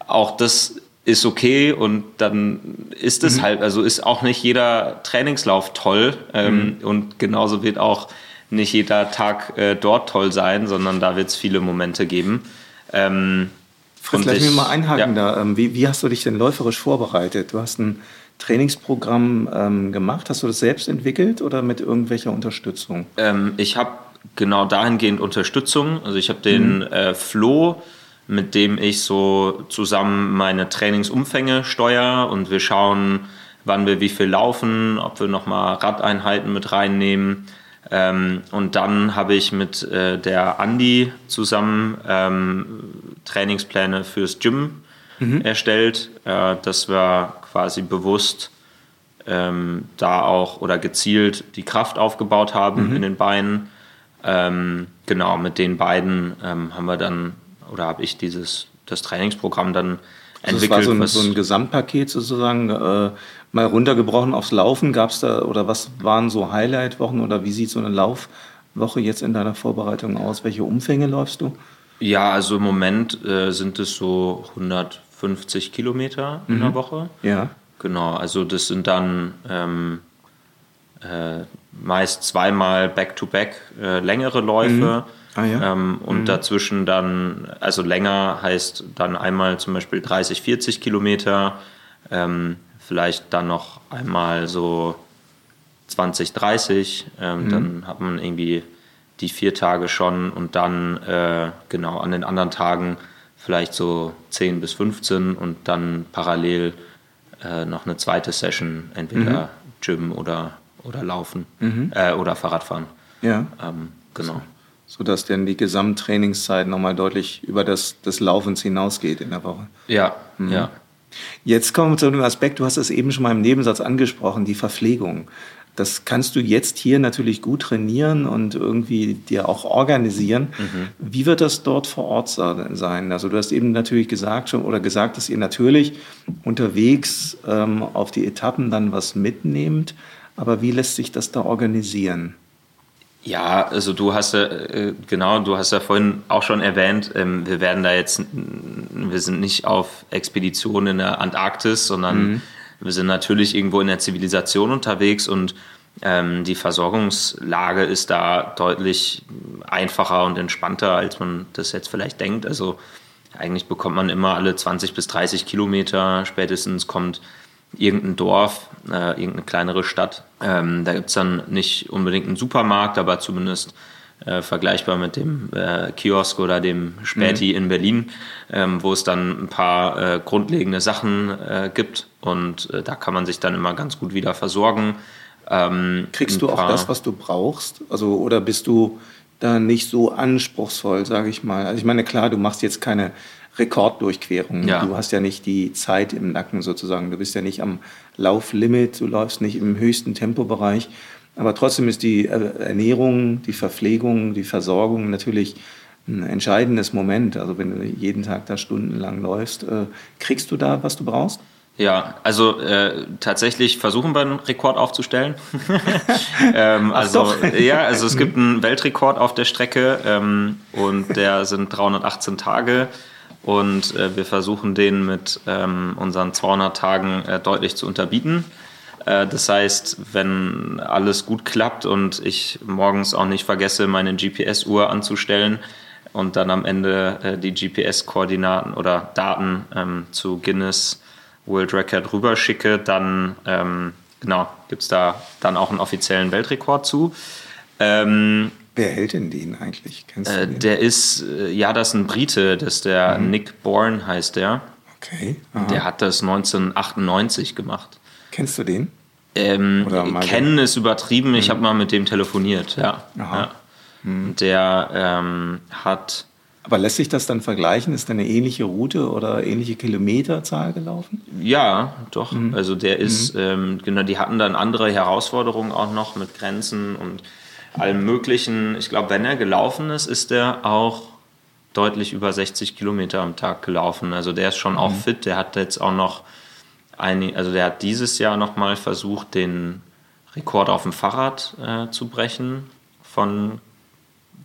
auch das ist okay und dann ist es mhm. halt, also ist auch nicht jeder Trainingslauf toll ähm, mhm. und genauso wird auch nicht jeder Tag äh, dort toll sein, sondern da wird es viele Momente geben. Ähm, Fritz, lass mich mal einhaken ja. da. Ähm, wie, wie, hast du dich denn läuferisch vorbereitet? Du hast ein Trainingsprogramm ähm, gemacht. Hast du das selbst entwickelt oder mit irgendwelcher Unterstützung? Ähm, ich habe genau dahingehend Unterstützung. Also ich habe den mhm. äh, Flo mit dem ich so zusammen meine Trainingsumfänge steuere und wir schauen, wann wir wie viel laufen, ob wir nochmal Radeinheiten mit reinnehmen. Ähm, und dann habe ich mit äh, der Andi zusammen ähm, Trainingspläne fürs Gym mhm. erstellt, äh, dass wir quasi bewusst ähm, da auch oder gezielt die Kraft aufgebaut haben mhm. in den Beinen. Ähm, genau, mit den beiden ähm, haben wir dann oder habe ich dieses das Trainingsprogramm dann also entwickelt. Das war so ein, so ein Gesamtpaket sozusagen, äh, mal runtergebrochen aufs Laufen. Gab es da oder was waren so Highlight-Wochen oder wie sieht so eine Laufwoche jetzt in deiner Vorbereitung aus? Welche Umfänge läufst du? Ja, also im Moment äh, sind es so 150 Kilometer in der mhm. Woche. Ja. Genau, also das sind dann ähm, äh, meist zweimal Back-to-Back -back, äh, längere Läufe. Mhm Ah, ja? ähm, und mhm. dazwischen dann, also länger heißt dann einmal zum Beispiel 30, 40 Kilometer, ähm, vielleicht dann noch einmal so 20, 30, ähm, mhm. dann hat man irgendwie die vier Tage schon und dann äh, genau an den anderen Tagen vielleicht so 10 bis 15 und dann parallel äh, noch eine zweite Session, entweder mhm. Gym oder, oder Laufen mhm. äh, oder Fahrradfahren. Ja. Ähm, genau. So sodass denn die Gesamttrainingszeit nochmal deutlich über das des Laufens hinausgeht in der Woche. Ja, mhm. ja. Jetzt kommen wir zu dem Aspekt, du hast es eben schon mal im Nebensatz angesprochen, die Verpflegung. Das kannst du jetzt hier natürlich gut trainieren und irgendwie dir auch organisieren. Mhm. Wie wird das dort vor Ort sein? Also du hast eben natürlich gesagt schon oder gesagt, dass ihr natürlich unterwegs ähm, auf die Etappen dann was mitnehmt. Aber wie lässt sich das da organisieren? Ja, also du hast ja, äh, genau, du hast ja vorhin auch schon erwähnt, ähm, wir werden da jetzt, wir sind nicht auf Expedition in der Antarktis, sondern mhm. wir sind natürlich irgendwo in der Zivilisation unterwegs und ähm, die Versorgungslage ist da deutlich einfacher und entspannter, als man das jetzt vielleicht denkt. Also eigentlich bekommt man immer alle 20 bis 30 Kilometer, spätestens kommt irgendein Dorf, äh, irgendeine kleinere Stadt. Ähm, da gibt es dann nicht unbedingt einen Supermarkt, aber zumindest äh, vergleichbar mit dem äh, Kiosk oder dem Späti mhm. in Berlin, ähm, wo es dann ein paar äh, grundlegende Sachen äh, gibt und äh, da kann man sich dann immer ganz gut wieder versorgen. Ähm, Kriegst du auch das, was du brauchst? Also oder bist du da nicht so anspruchsvoll, sage ich mal? Also ich meine, klar, du machst jetzt keine Rekorddurchquerung. Ja. Du hast ja nicht die Zeit im Nacken sozusagen. Du bist ja nicht am Lauflimit, du läufst nicht im höchsten Tempobereich. Aber trotzdem ist die Ernährung, die Verpflegung, die Versorgung natürlich ein entscheidendes Moment. Also wenn du jeden Tag da stundenlang läufst, äh, kriegst du da, was du brauchst? Ja, also äh, tatsächlich versuchen wir einen Rekord aufzustellen. ähm, also ja, also es gibt einen Weltrekord auf der Strecke ähm, und der sind 318 Tage. Und äh, wir versuchen den mit ähm, unseren 200 Tagen äh, deutlich zu unterbieten. Äh, das heißt, wenn alles gut klappt und ich morgens auch nicht vergesse, meine GPS-Uhr anzustellen und dann am Ende äh, die GPS-Koordinaten oder Daten ähm, zu Guinness World Record rüberschicke, dann ähm, genau, gibt es da dann auch einen offiziellen Weltrekord zu. Ähm, Wer hält denn den eigentlich? Kennst du äh, den? Der ist, äh, ja, das ist ein Brite, das ist der mhm. Nick Bourne heißt der. Okay. Aha. Der hat das 1998 gemacht. Kennst du den? Ähm, kennen ist übertrieben, mhm. ich habe mal mit dem telefoniert, ja. ja. Mhm. Der ähm, hat. Aber lässt sich das dann vergleichen? Ist da eine ähnliche Route oder ähnliche Kilometerzahl gelaufen? Ja, doch. Mhm. Also der ist, mhm. ähm, genau, die hatten dann andere Herausforderungen auch noch mit Grenzen und allem Möglichen. Ich glaube, wenn er gelaufen ist, ist er auch deutlich über 60 Kilometer am Tag gelaufen. Also der ist schon mhm. auch fit. Der hat jetzt auch noch eine, also der hat dieses Jahr noch mal versucht, den Rekord auf dem Fahrrad äh, zu brechen von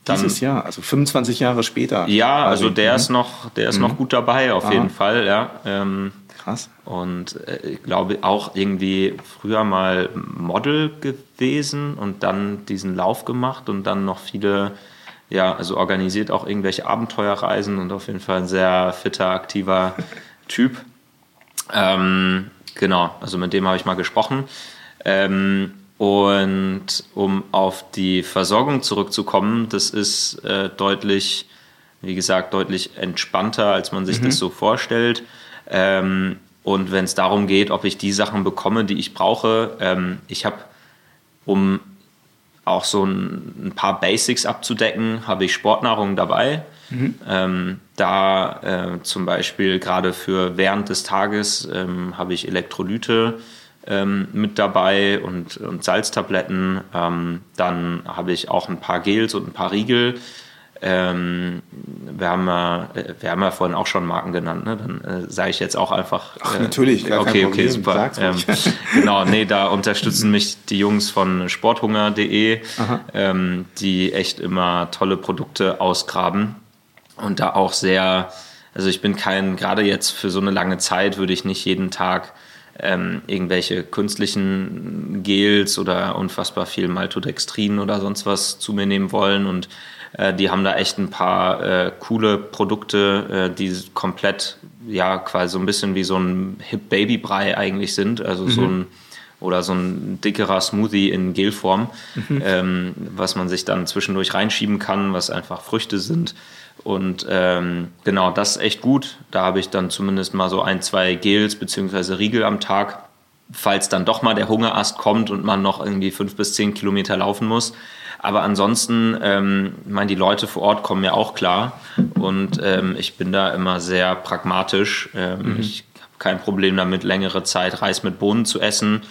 dann, dieses Jahr, also 25 Jahre später. Ja, also der mhm. ist noch, der ist mhm. noch gut dabei auf Aha. jeden Fall. Ja. Ähm, Krass. Und äh, ich glaube auch irgendwie früher mal Model gewesen und dann diesen Lauf gemacht und dann noch viele, ja, also organisiert auch irgendwelche Abenteuerreisen und auf jeden Fall ein sehr fitter, aktiver Typ. Ähm, genau, also mit dem habe ich mal gesprochen. Ähm, und um auf die Versorgung zurückzukommen, das ist äh, deutlich wie gesagt, deutlich entspannter, als man sich mhm. das so vorstellt. Ähm, und wenn es darum geht, ob ich die Sachen bekomme, die ich brauche, ähm, ich habe, um auch so ein, ein, paar Basics abzudecken, habe ich Sportnahrung dabei. Mhm. Ähm, da äh, zum Beispiel gerade für während des Tages ähm, habe ich Elektrolyte ähm, mit dabei und, und Salztabletten. Ähm, dann habe ich auch ein paar Gels und ein paar Riegel. Ähm, wir, haben ja, wir haben ja vorhin auch schon Marken genannt, ne? dann äh, sage ich jetzt auch einfach. Ach, äh, natürlich, gar okay, okay, super. Ähm, genau, nee, da unterstützen mich die Jungs von sporthunger.de, ähm, die echt immer tolle Produkte ausgraben und da auch sehr, also ich bin kein, gerade jetzt für so eine lange Zeit würde ich nicht jeden Tag ähm, irgendwelche künstlichen Gels oder unfassbar viel Maltodextrin oder sonst was zu mir nehmen wollen. Und äh, die haben da echt ein paar äh, coole Produkte, äh, die komplett, ja, quasi so ein bisschen wie so ein Hip Baby Brei eigentlich sind. Also mhm. so ein oder so ein dickerer Smoothie in Gelform, mhm. ähm, was man sich dann zwischendurch reinschieben kann, was einfach Früchte sind. Und ähm, genau, das ist echt gut. Da habe ich dann zumindest mal so ein, zwei Gels bzw. Riegel am Tag, falls dann doch mal der Hungerast kommt und man noch irgendwie fünf bis zehn Kilometer laufen muss. Aber ansonsten, ähm, ich meine, die Leute vor Ort kommen mir auch klar und ähm, ich bin da immer sehr pragmatisch. Ähm, mhm. Ich habe kein Problem damit, längere Zeit Reis mit Bohnen zu essen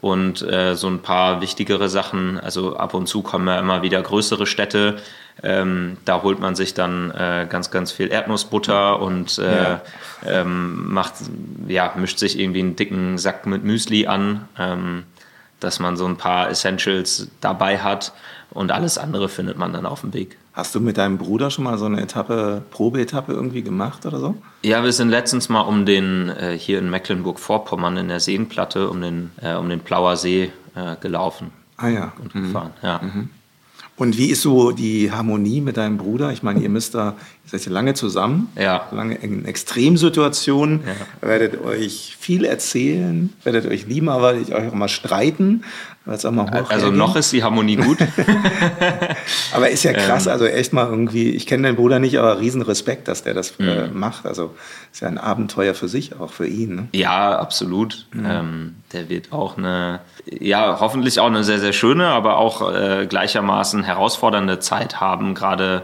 und äh, so ein paar wichtigere Sachen. Also ab und zu kommen ja immer wieder größere Städte. Ähm, da holt man sich dann äh, ganz, ganz viel Erdnussbutter und äh, ja. ähm, macht, ja, mischt sich irgendwie einen dicken Sack mit Müsli an, ähm, dass man so ein paar Essentials dabei hat und alles andere findet man dann auf dem Weg. Hast du mit deinem Bruder schon mal so eine Etappe, Probeetappe irgendwie gemacht oder so? Ja, wir sind letztens mal um den, äh, hier in Mecklenburg-Vorpommern in der Seenplatte, um den, äh, um den Plauer See äh, gelaufen. Ah ja. Und mhm. gefahren, ja. Mhm. Und wie ist so die Harmonie mit deinem Bruder? Ich meine, ihr müsst da, ihr seid ja lange zusammen, ja. lange in Extremsituationen, ja. werdet euch viel erzählen, werdet euch lieben, aber werdet euch auch mal streiten. Also noch ist die Harmonie gut. aber ist ja krass, ähm. also echt mal irgendwie, ich kenne deinen Bruder nicht, aber riesen Respekt, dass der das äh, mhm. macht. Also ist ja ein Abenteuer für sich, auch für ihn. Ne? Ja, absolut. Mhm. Ähm, der wird auch eine, ja, hoffentlich auch eine sehr, sehr schöne, aber auch äh, gleichermaßen herausfordernde Zeit haben, gerade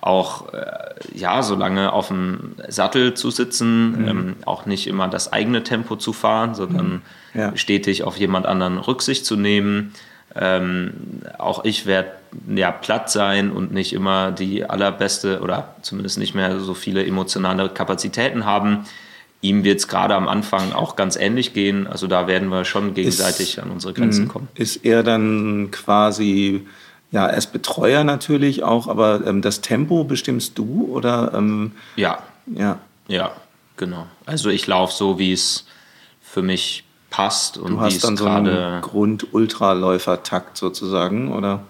auch äh, ja so lange auf dem Sattel zu sitzen, mhm. ähm, auch nicht immer das eigene Tempo zu fahren, sondern mhm. ja. stetig auf jemand anderen Rücksicht zu nehmen. Ähm, auch ich werde ja platt sein und nicht immer die allerbeste oder zumindest nicht mehr so viele emotionale Kapazitäten haben. Ihm wird es gerade am Anfang auch ganz ähnlich gehen. Also da werden wir schon gegenseitig ist, an unsere Grenzen mhm. kommen. Ist er dann quasi ja, er ist Betreuer natürlich auch, aber ähm, das Tempo bestimmst du oder? Ähm, ja. Ja. Ja, genau. Also ich laufe so, wie es für mich passt und du hast dann so einen Grund-Ultraläufer-Takt sozusagen, oder?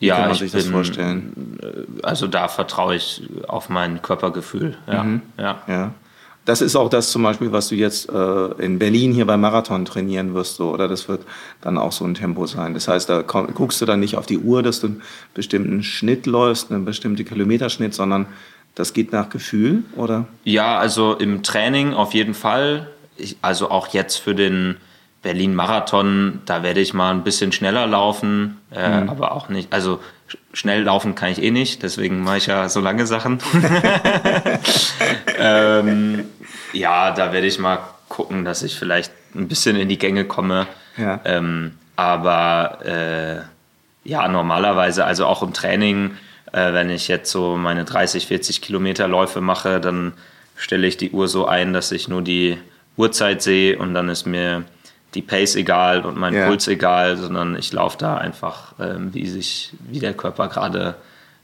Wie ja, kann man sich bin, das vorstellen? Äh, also da vertraue ich auf mein Körpergefühl. Ja. Mhm. ja. ja. Das ist auch das zum Beispiel, was du jetzt äh, in Berlin hier beim Marathon trainieren wirst, so, oder das wird dann auch so ein Tempo sein. Das heißt, da guckst du dann nicht auf die Uhr, dass du einen bestimmten Schnitt läufst, einen bestimmten Kilometerschnitt, sondern das geht nach Gefühl, oder? Ja, also im Training auf jeden Fall. Ich, also auch jetzt für den Berlin-Marathon, da werde ich mal ein bisschen schneller laufen, äh, mhm. aber auch nicht, also schnell laufen kann ich eh nicht, deswegen mache ich ja so lange Sachen. ähm, ja, da werde ich mal gucken, dass ich vielleicht ein bisschen in die Gänge komme. Ja. Ähm, aber äh, ja, normalerweise, also auch im Training, äh, wenn ich jetzt so meine 30, 40 Kilometer Läufe mache, dann stelle ich die Uhr so ein, dass ich nur die Uhrzeit sehe und dann ist mir die Pace egal und mein ja. Puls egal, sondern ich laufe da einfach, ähm, wie sich, wie der Körper gerade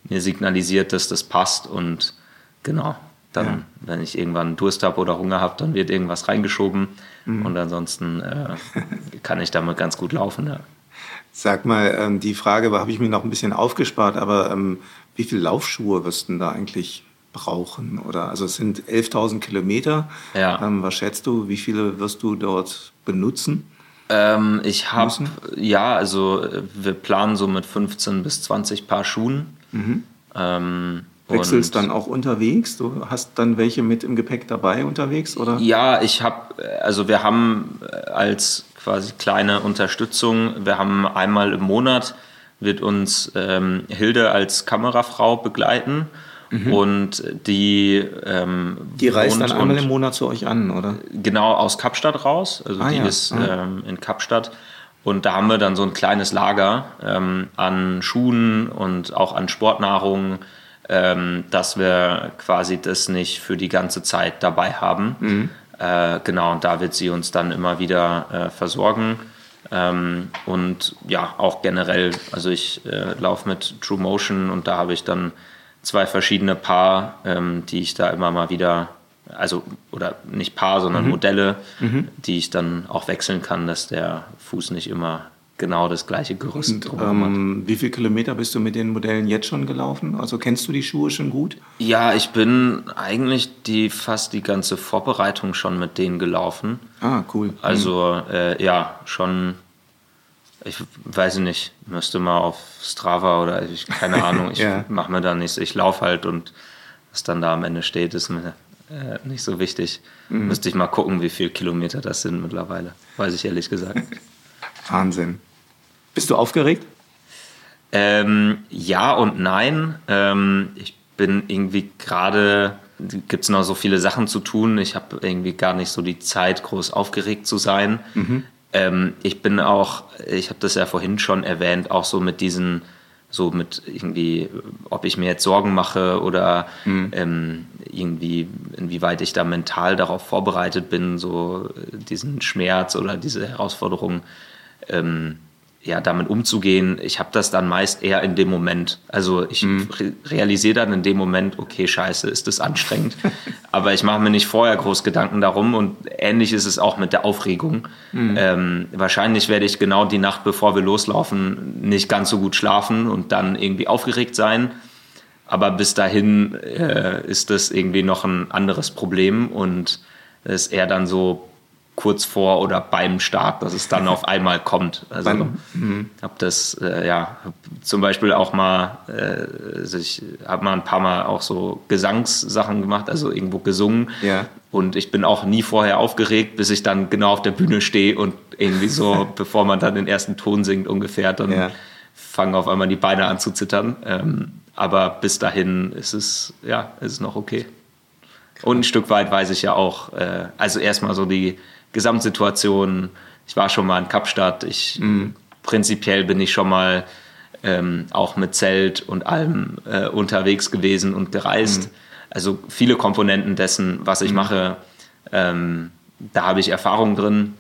mir signalisiert, dass das passt und genau. Dann, ja. wenn ich irgendwann Durst habe oder Hunger habe, dann wird irgendwas reingeschoben mhm. und ansonsten äh, kann ich damit ganz gut laufen. Ja. Sag mal, ähm, die Frage habe ich mir noch ein bisschen aufgespart, aber ähm, wie viele Laufschuhe wirst du da eigentlich brauchen? Oder also es sind 11.000 Kilometer. Ja. Ähm, was schätzt du? Wie viele wirst du dort benutzen? Ähm, ich habe ja, also wir planen so mit 15 bis 20 Paar Schuhen. Mhm. Ähm, Wechselst dann auch unterwegs? Du hast dann welche mit im Gepäck dabei unterwegs, oder? Ja, ich habe, also wir haben äh, als quasi kleine Unterstützung, wir haben einmal im Monat wird uns ähm, Hilde als Kamerafrau begleiten. Mhm. Und die. Ähm, die reist dann einmal im Monat zu euch an, oder? Genau, aus Kapstadt raus. Also ah, die ja. ist ah. ähm, in Kapstadt. Und da haben wir dann so ein kleines Lager ähm, an Schuhen und auch an Sportnahrung, ähm, dass wir quasi das nicht für die ganze Zeit dabei haben. Mhm. Äh, genau, und da wird sie uns dann immer wieder äh, versorgen. Ähm, und ja, auch generell, also ich äh, laufe mit True Motion und da habe ich dann zwei verschiedene Paar, ähm, die ich da immer mal wieder, also oder nicht Paar, sondern mhm. Modelle, mhm. die ich dann auch wechseln kann, dass der Fuß nicht immer genau das gleiche Gerüst und, ähm, Wie viele Kilometer bist du mit den Modellen jetzt schon gelaufen? Also kennst du die Schuhe schon gut? Ja, ich bin eigentlich die fast die ganze Vorbereitung schon mit denen gelaufen. Ah, cool. Also mhm. äh, ja, schon. Ich weiß nicht, müsste mal auf Strava oder ich keine Ahnung. Ich ja. mache mir da nichts. Ich laufe halt und was dann da am Ende steht, ist mir äh, nicht so wichtig. Mhm. Müsste ich mal gucken, wie viele Kilometer das sind mittlerweile. Weiß ich ehrlich gesagt. Wahnsinn. Bist du aufgeregt? Ähm, ja und nein. Ähm, ich bin irgendwie gerade, gibt es noch so viele Sachen zu tun. Ich habe irgendwie gar nicht so die Zeit, groß aufgeregt zu sein. Mhm. Ähm, ich bin auch, ich habe das ja vorhin schon erwähnt, auch so mit diesen, so mit irgendwie, ob ich mir jetzt Sorgen mache oder mhm. ähm, irgendwie, inwieweit ich da mental darauf vorbereitet bin, so diesen Schmerz oder diese Herausforderung ähm, ja, damit umzugehen, ich habe das dann meist eher in dem Moment. Also ich mhm. realisiere dann in dem Moment, okay, scheiße, ist das anstrengend. Aber ich mache mir nicht vorher groß Gedanken darum und ähnlich ist es auch mit der Aufregung. Mhm. Ähm, wahrscheinlich werde ich genau die Nacht, bevor wir loslaufen, nicht ganz so gut schlafen und dann irgendwie aufgeregt sein. Aber bis dahin äh, ist das irgendwie noch ein anderes Problem und es ist eher dann so kurz vor oder beim Start, dass es dann auf einmal kommt. Also mhm. habe das äh, ja hab zum Beispiel auch mal, äh, also ich habe mal ein paar Mal auch so Gesangssachen gemacht, also irgendwo gesungen. Ja. Und ich bin auch nie vorher aufgeregt, bis ich dann genau auf der Bühne stehe und irgendwie so, bevor man dann den ersten Ton singt ungefähr, dann ja. fangen auf einmal die Beine an zu zittern. Ähm, aber bis dahin ist es ja ist es noch okay. Und ein Stück weit weiß ich ja auch, äh, also erstmal so die Gesamtsituation. Ich war schon mal in Kapstadt. Ich, mhm. Prinzipiell bin ich schon mal ähm, auch mit Zelt und allem äh, unterwegs gewesen und gereist. Mhm. Also viele Komponenten dessen, was ich mhm. mache, ähm, da habe ich Erfahrung drin.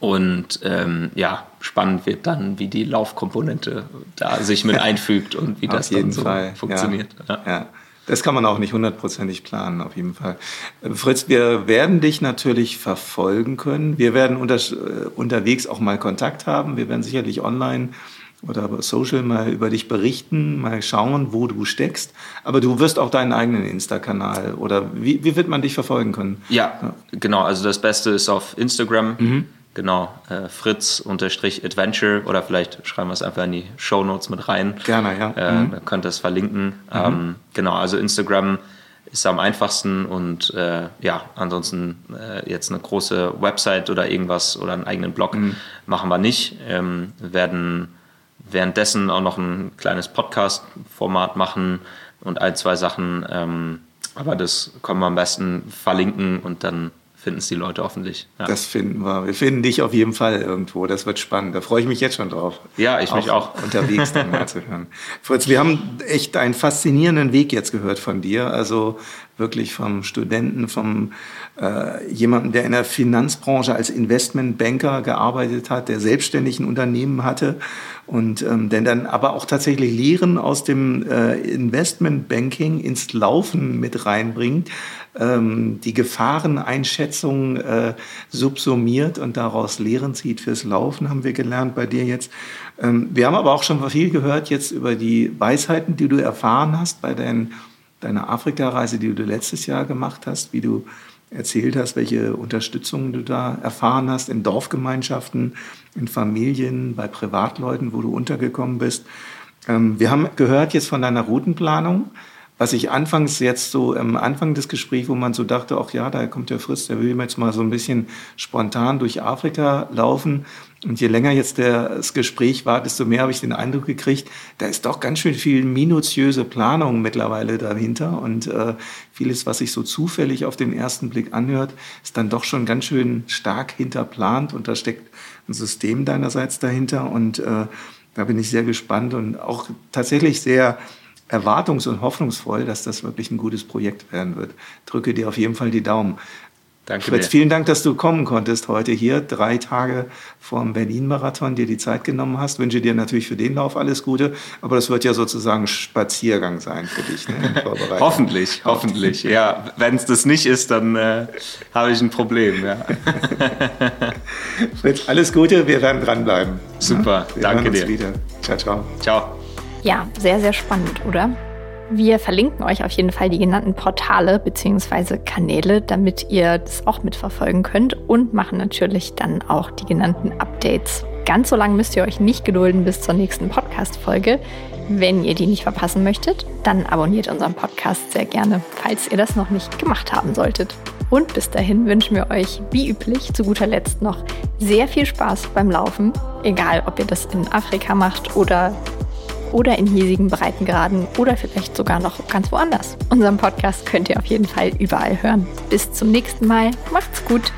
Und ähm, ja, spannend wird dann, wie die Laufkomponente da sich mit einfügt und wie das dann so Fall. funktioniert. Ja. Ja. Das kann man auch nicht hundertprozentig planen, auf jeden Fall. Fritz, wir werden dich natürlich verfolgen können. Wir werden unter, äh, unterwegs auch mal Kontakt haben. Wir werden sicherlich online oder Social mal über dich berichten, mal schauen, wo du steckst. Aber du wirst auch deinen eigenen Insta-Kanal oder wie, wie wird man dich verfolgen können? Ja, ja, genau. Also das Beste ist auf Instagram. Mhm. Genau, äh, Fritz-Adventure oder vielleicht schreiben wir es einfach in die Show Notes mit rein. Gerne, ja. Äh, mhm. Da könnt ihr es verlinken. Mhm. Ähm, genau, also Instagram ist am einfachsten und äh, ja, ansonsten äh, jetzt eine große Website oder irgendwas oder einen eigenen Blog mhm. machen wir nicht. Ähm, wir werden währenddessen auch noch ein kleines Podcast-Format machen und ein, zwei Sachen. Ähm, aber das können wir am besten verlinken und dann finden es die Leute hoffentlich. Ja. Das finden wir. Wir finden dich auf jeden Fall irgendwo. Das wird spannend. Da freue ich mich jetzt schon drauf. Ja, ich auch mich auch. Unterwegs dann mal zu hören. Fritz, wir haben echt einen faszinierenden Weg jetzt gehört von dir. Also wirklich vom Studenten, vom äh, jemanden, der in der Finanzbranche als Investmentbanker gearbeitet hat, der selbstständig ein Unternehmen hatte und ähm, der dann aber auch tatsächlich Lehren aus dem äh, Investmentbanking ins Laufen mit reinbringt, ähm, die Gefahreneinschätzung äh, subsumiert und daraus Lehren zieht fürs Laufen, haben wir gelernt bei dir jetzt. Ähm, wir haben aber auch schon viel gehört jetzt über die Weisheiten, die du erfahren hast bei deinen, deiner Afrika-Reise, die du letztes Jahr gemacht hast, wie du erzählt hast, welche Unterstützung du da erfahren hast in Dorfgemeinschaften, in Familien, bei Privatleuten, wo du untergekommen bist. Ähm, wir haben gehört jetzt von deiner Routenplanung. Was ich anfangs jetzt so am Anfang des Gesprächs, wo man so dachte, ach ja, da kommt der Fritz, der will jetzt mal so ein bisschen spontan durch Afrika laufen. Und je länger jetzt das Gespräch war, desto mehr habe ich den Eindruck gekriegt, da ist doch ganz schön viel minutiöse Planung mittlerweile dahinter. Und äh, vieles, was sich so zufällig auf den ersten Blick anhört, ist dann doch schon ganz schön stark hinterplant. Und da steckt ein System deinerseits dahinter. Und äh, da bin ich sehr gespannt und auch tatsächlich sehr erwartungs- und hoffnungsvoll, dass das wirklich ein gutes Projekt werden wird. Drücke dir auf jeden Fall die Daumen. Danke Fritz, dir. vielen Dank, dass du kommen konntest heute hier, drei Tage vor dem Berlin-Marathon, dir die Zeit genommen hast. Wünsche dir natürlich für den Lauf alles Gute, aber das wird ja sozusagen Spaziergang sein für dich. Ne, hoffentlich, hoffentlich. Ja, wenn es das nicht ist, dann äh, habe ich ein Problem. Ja. Fritz, alles Gute, wir werden dranbleiben. Super, ja? danke dir. Wieder. Ciao, ciao. Ciao. Ja, sehr, sehr spannend, oder? Wir verlinken euch auf jeden Fall die genannten Portale bzw. Kanäle, damit ihr das auch mitverfolgen könnt und machen natürlich dann auch die genannten Updates. Ganz so lange müsst ihr euch nicht gedulden bis zur nächsten Podcast-Folge. Wenn ihr die nicht verpassen möchtet, dann abonniert unseren Podcast sehr gerne, falls ihr das noch nicht gemacht haben solltet. Und bis dahin wünschen wir euch, wie üblich, zu guter Letzt noch sehr viel Spaß beim Laufen. Egal, ob ihr das in Afrika macht oder oder in hiesigen Breitengraden oder vielleicht sogar noch ganz woanders. Unseren Podcast könnt ihr auf jeden Fall überall hören. Bis zum nächsten Mal. Macht's gut.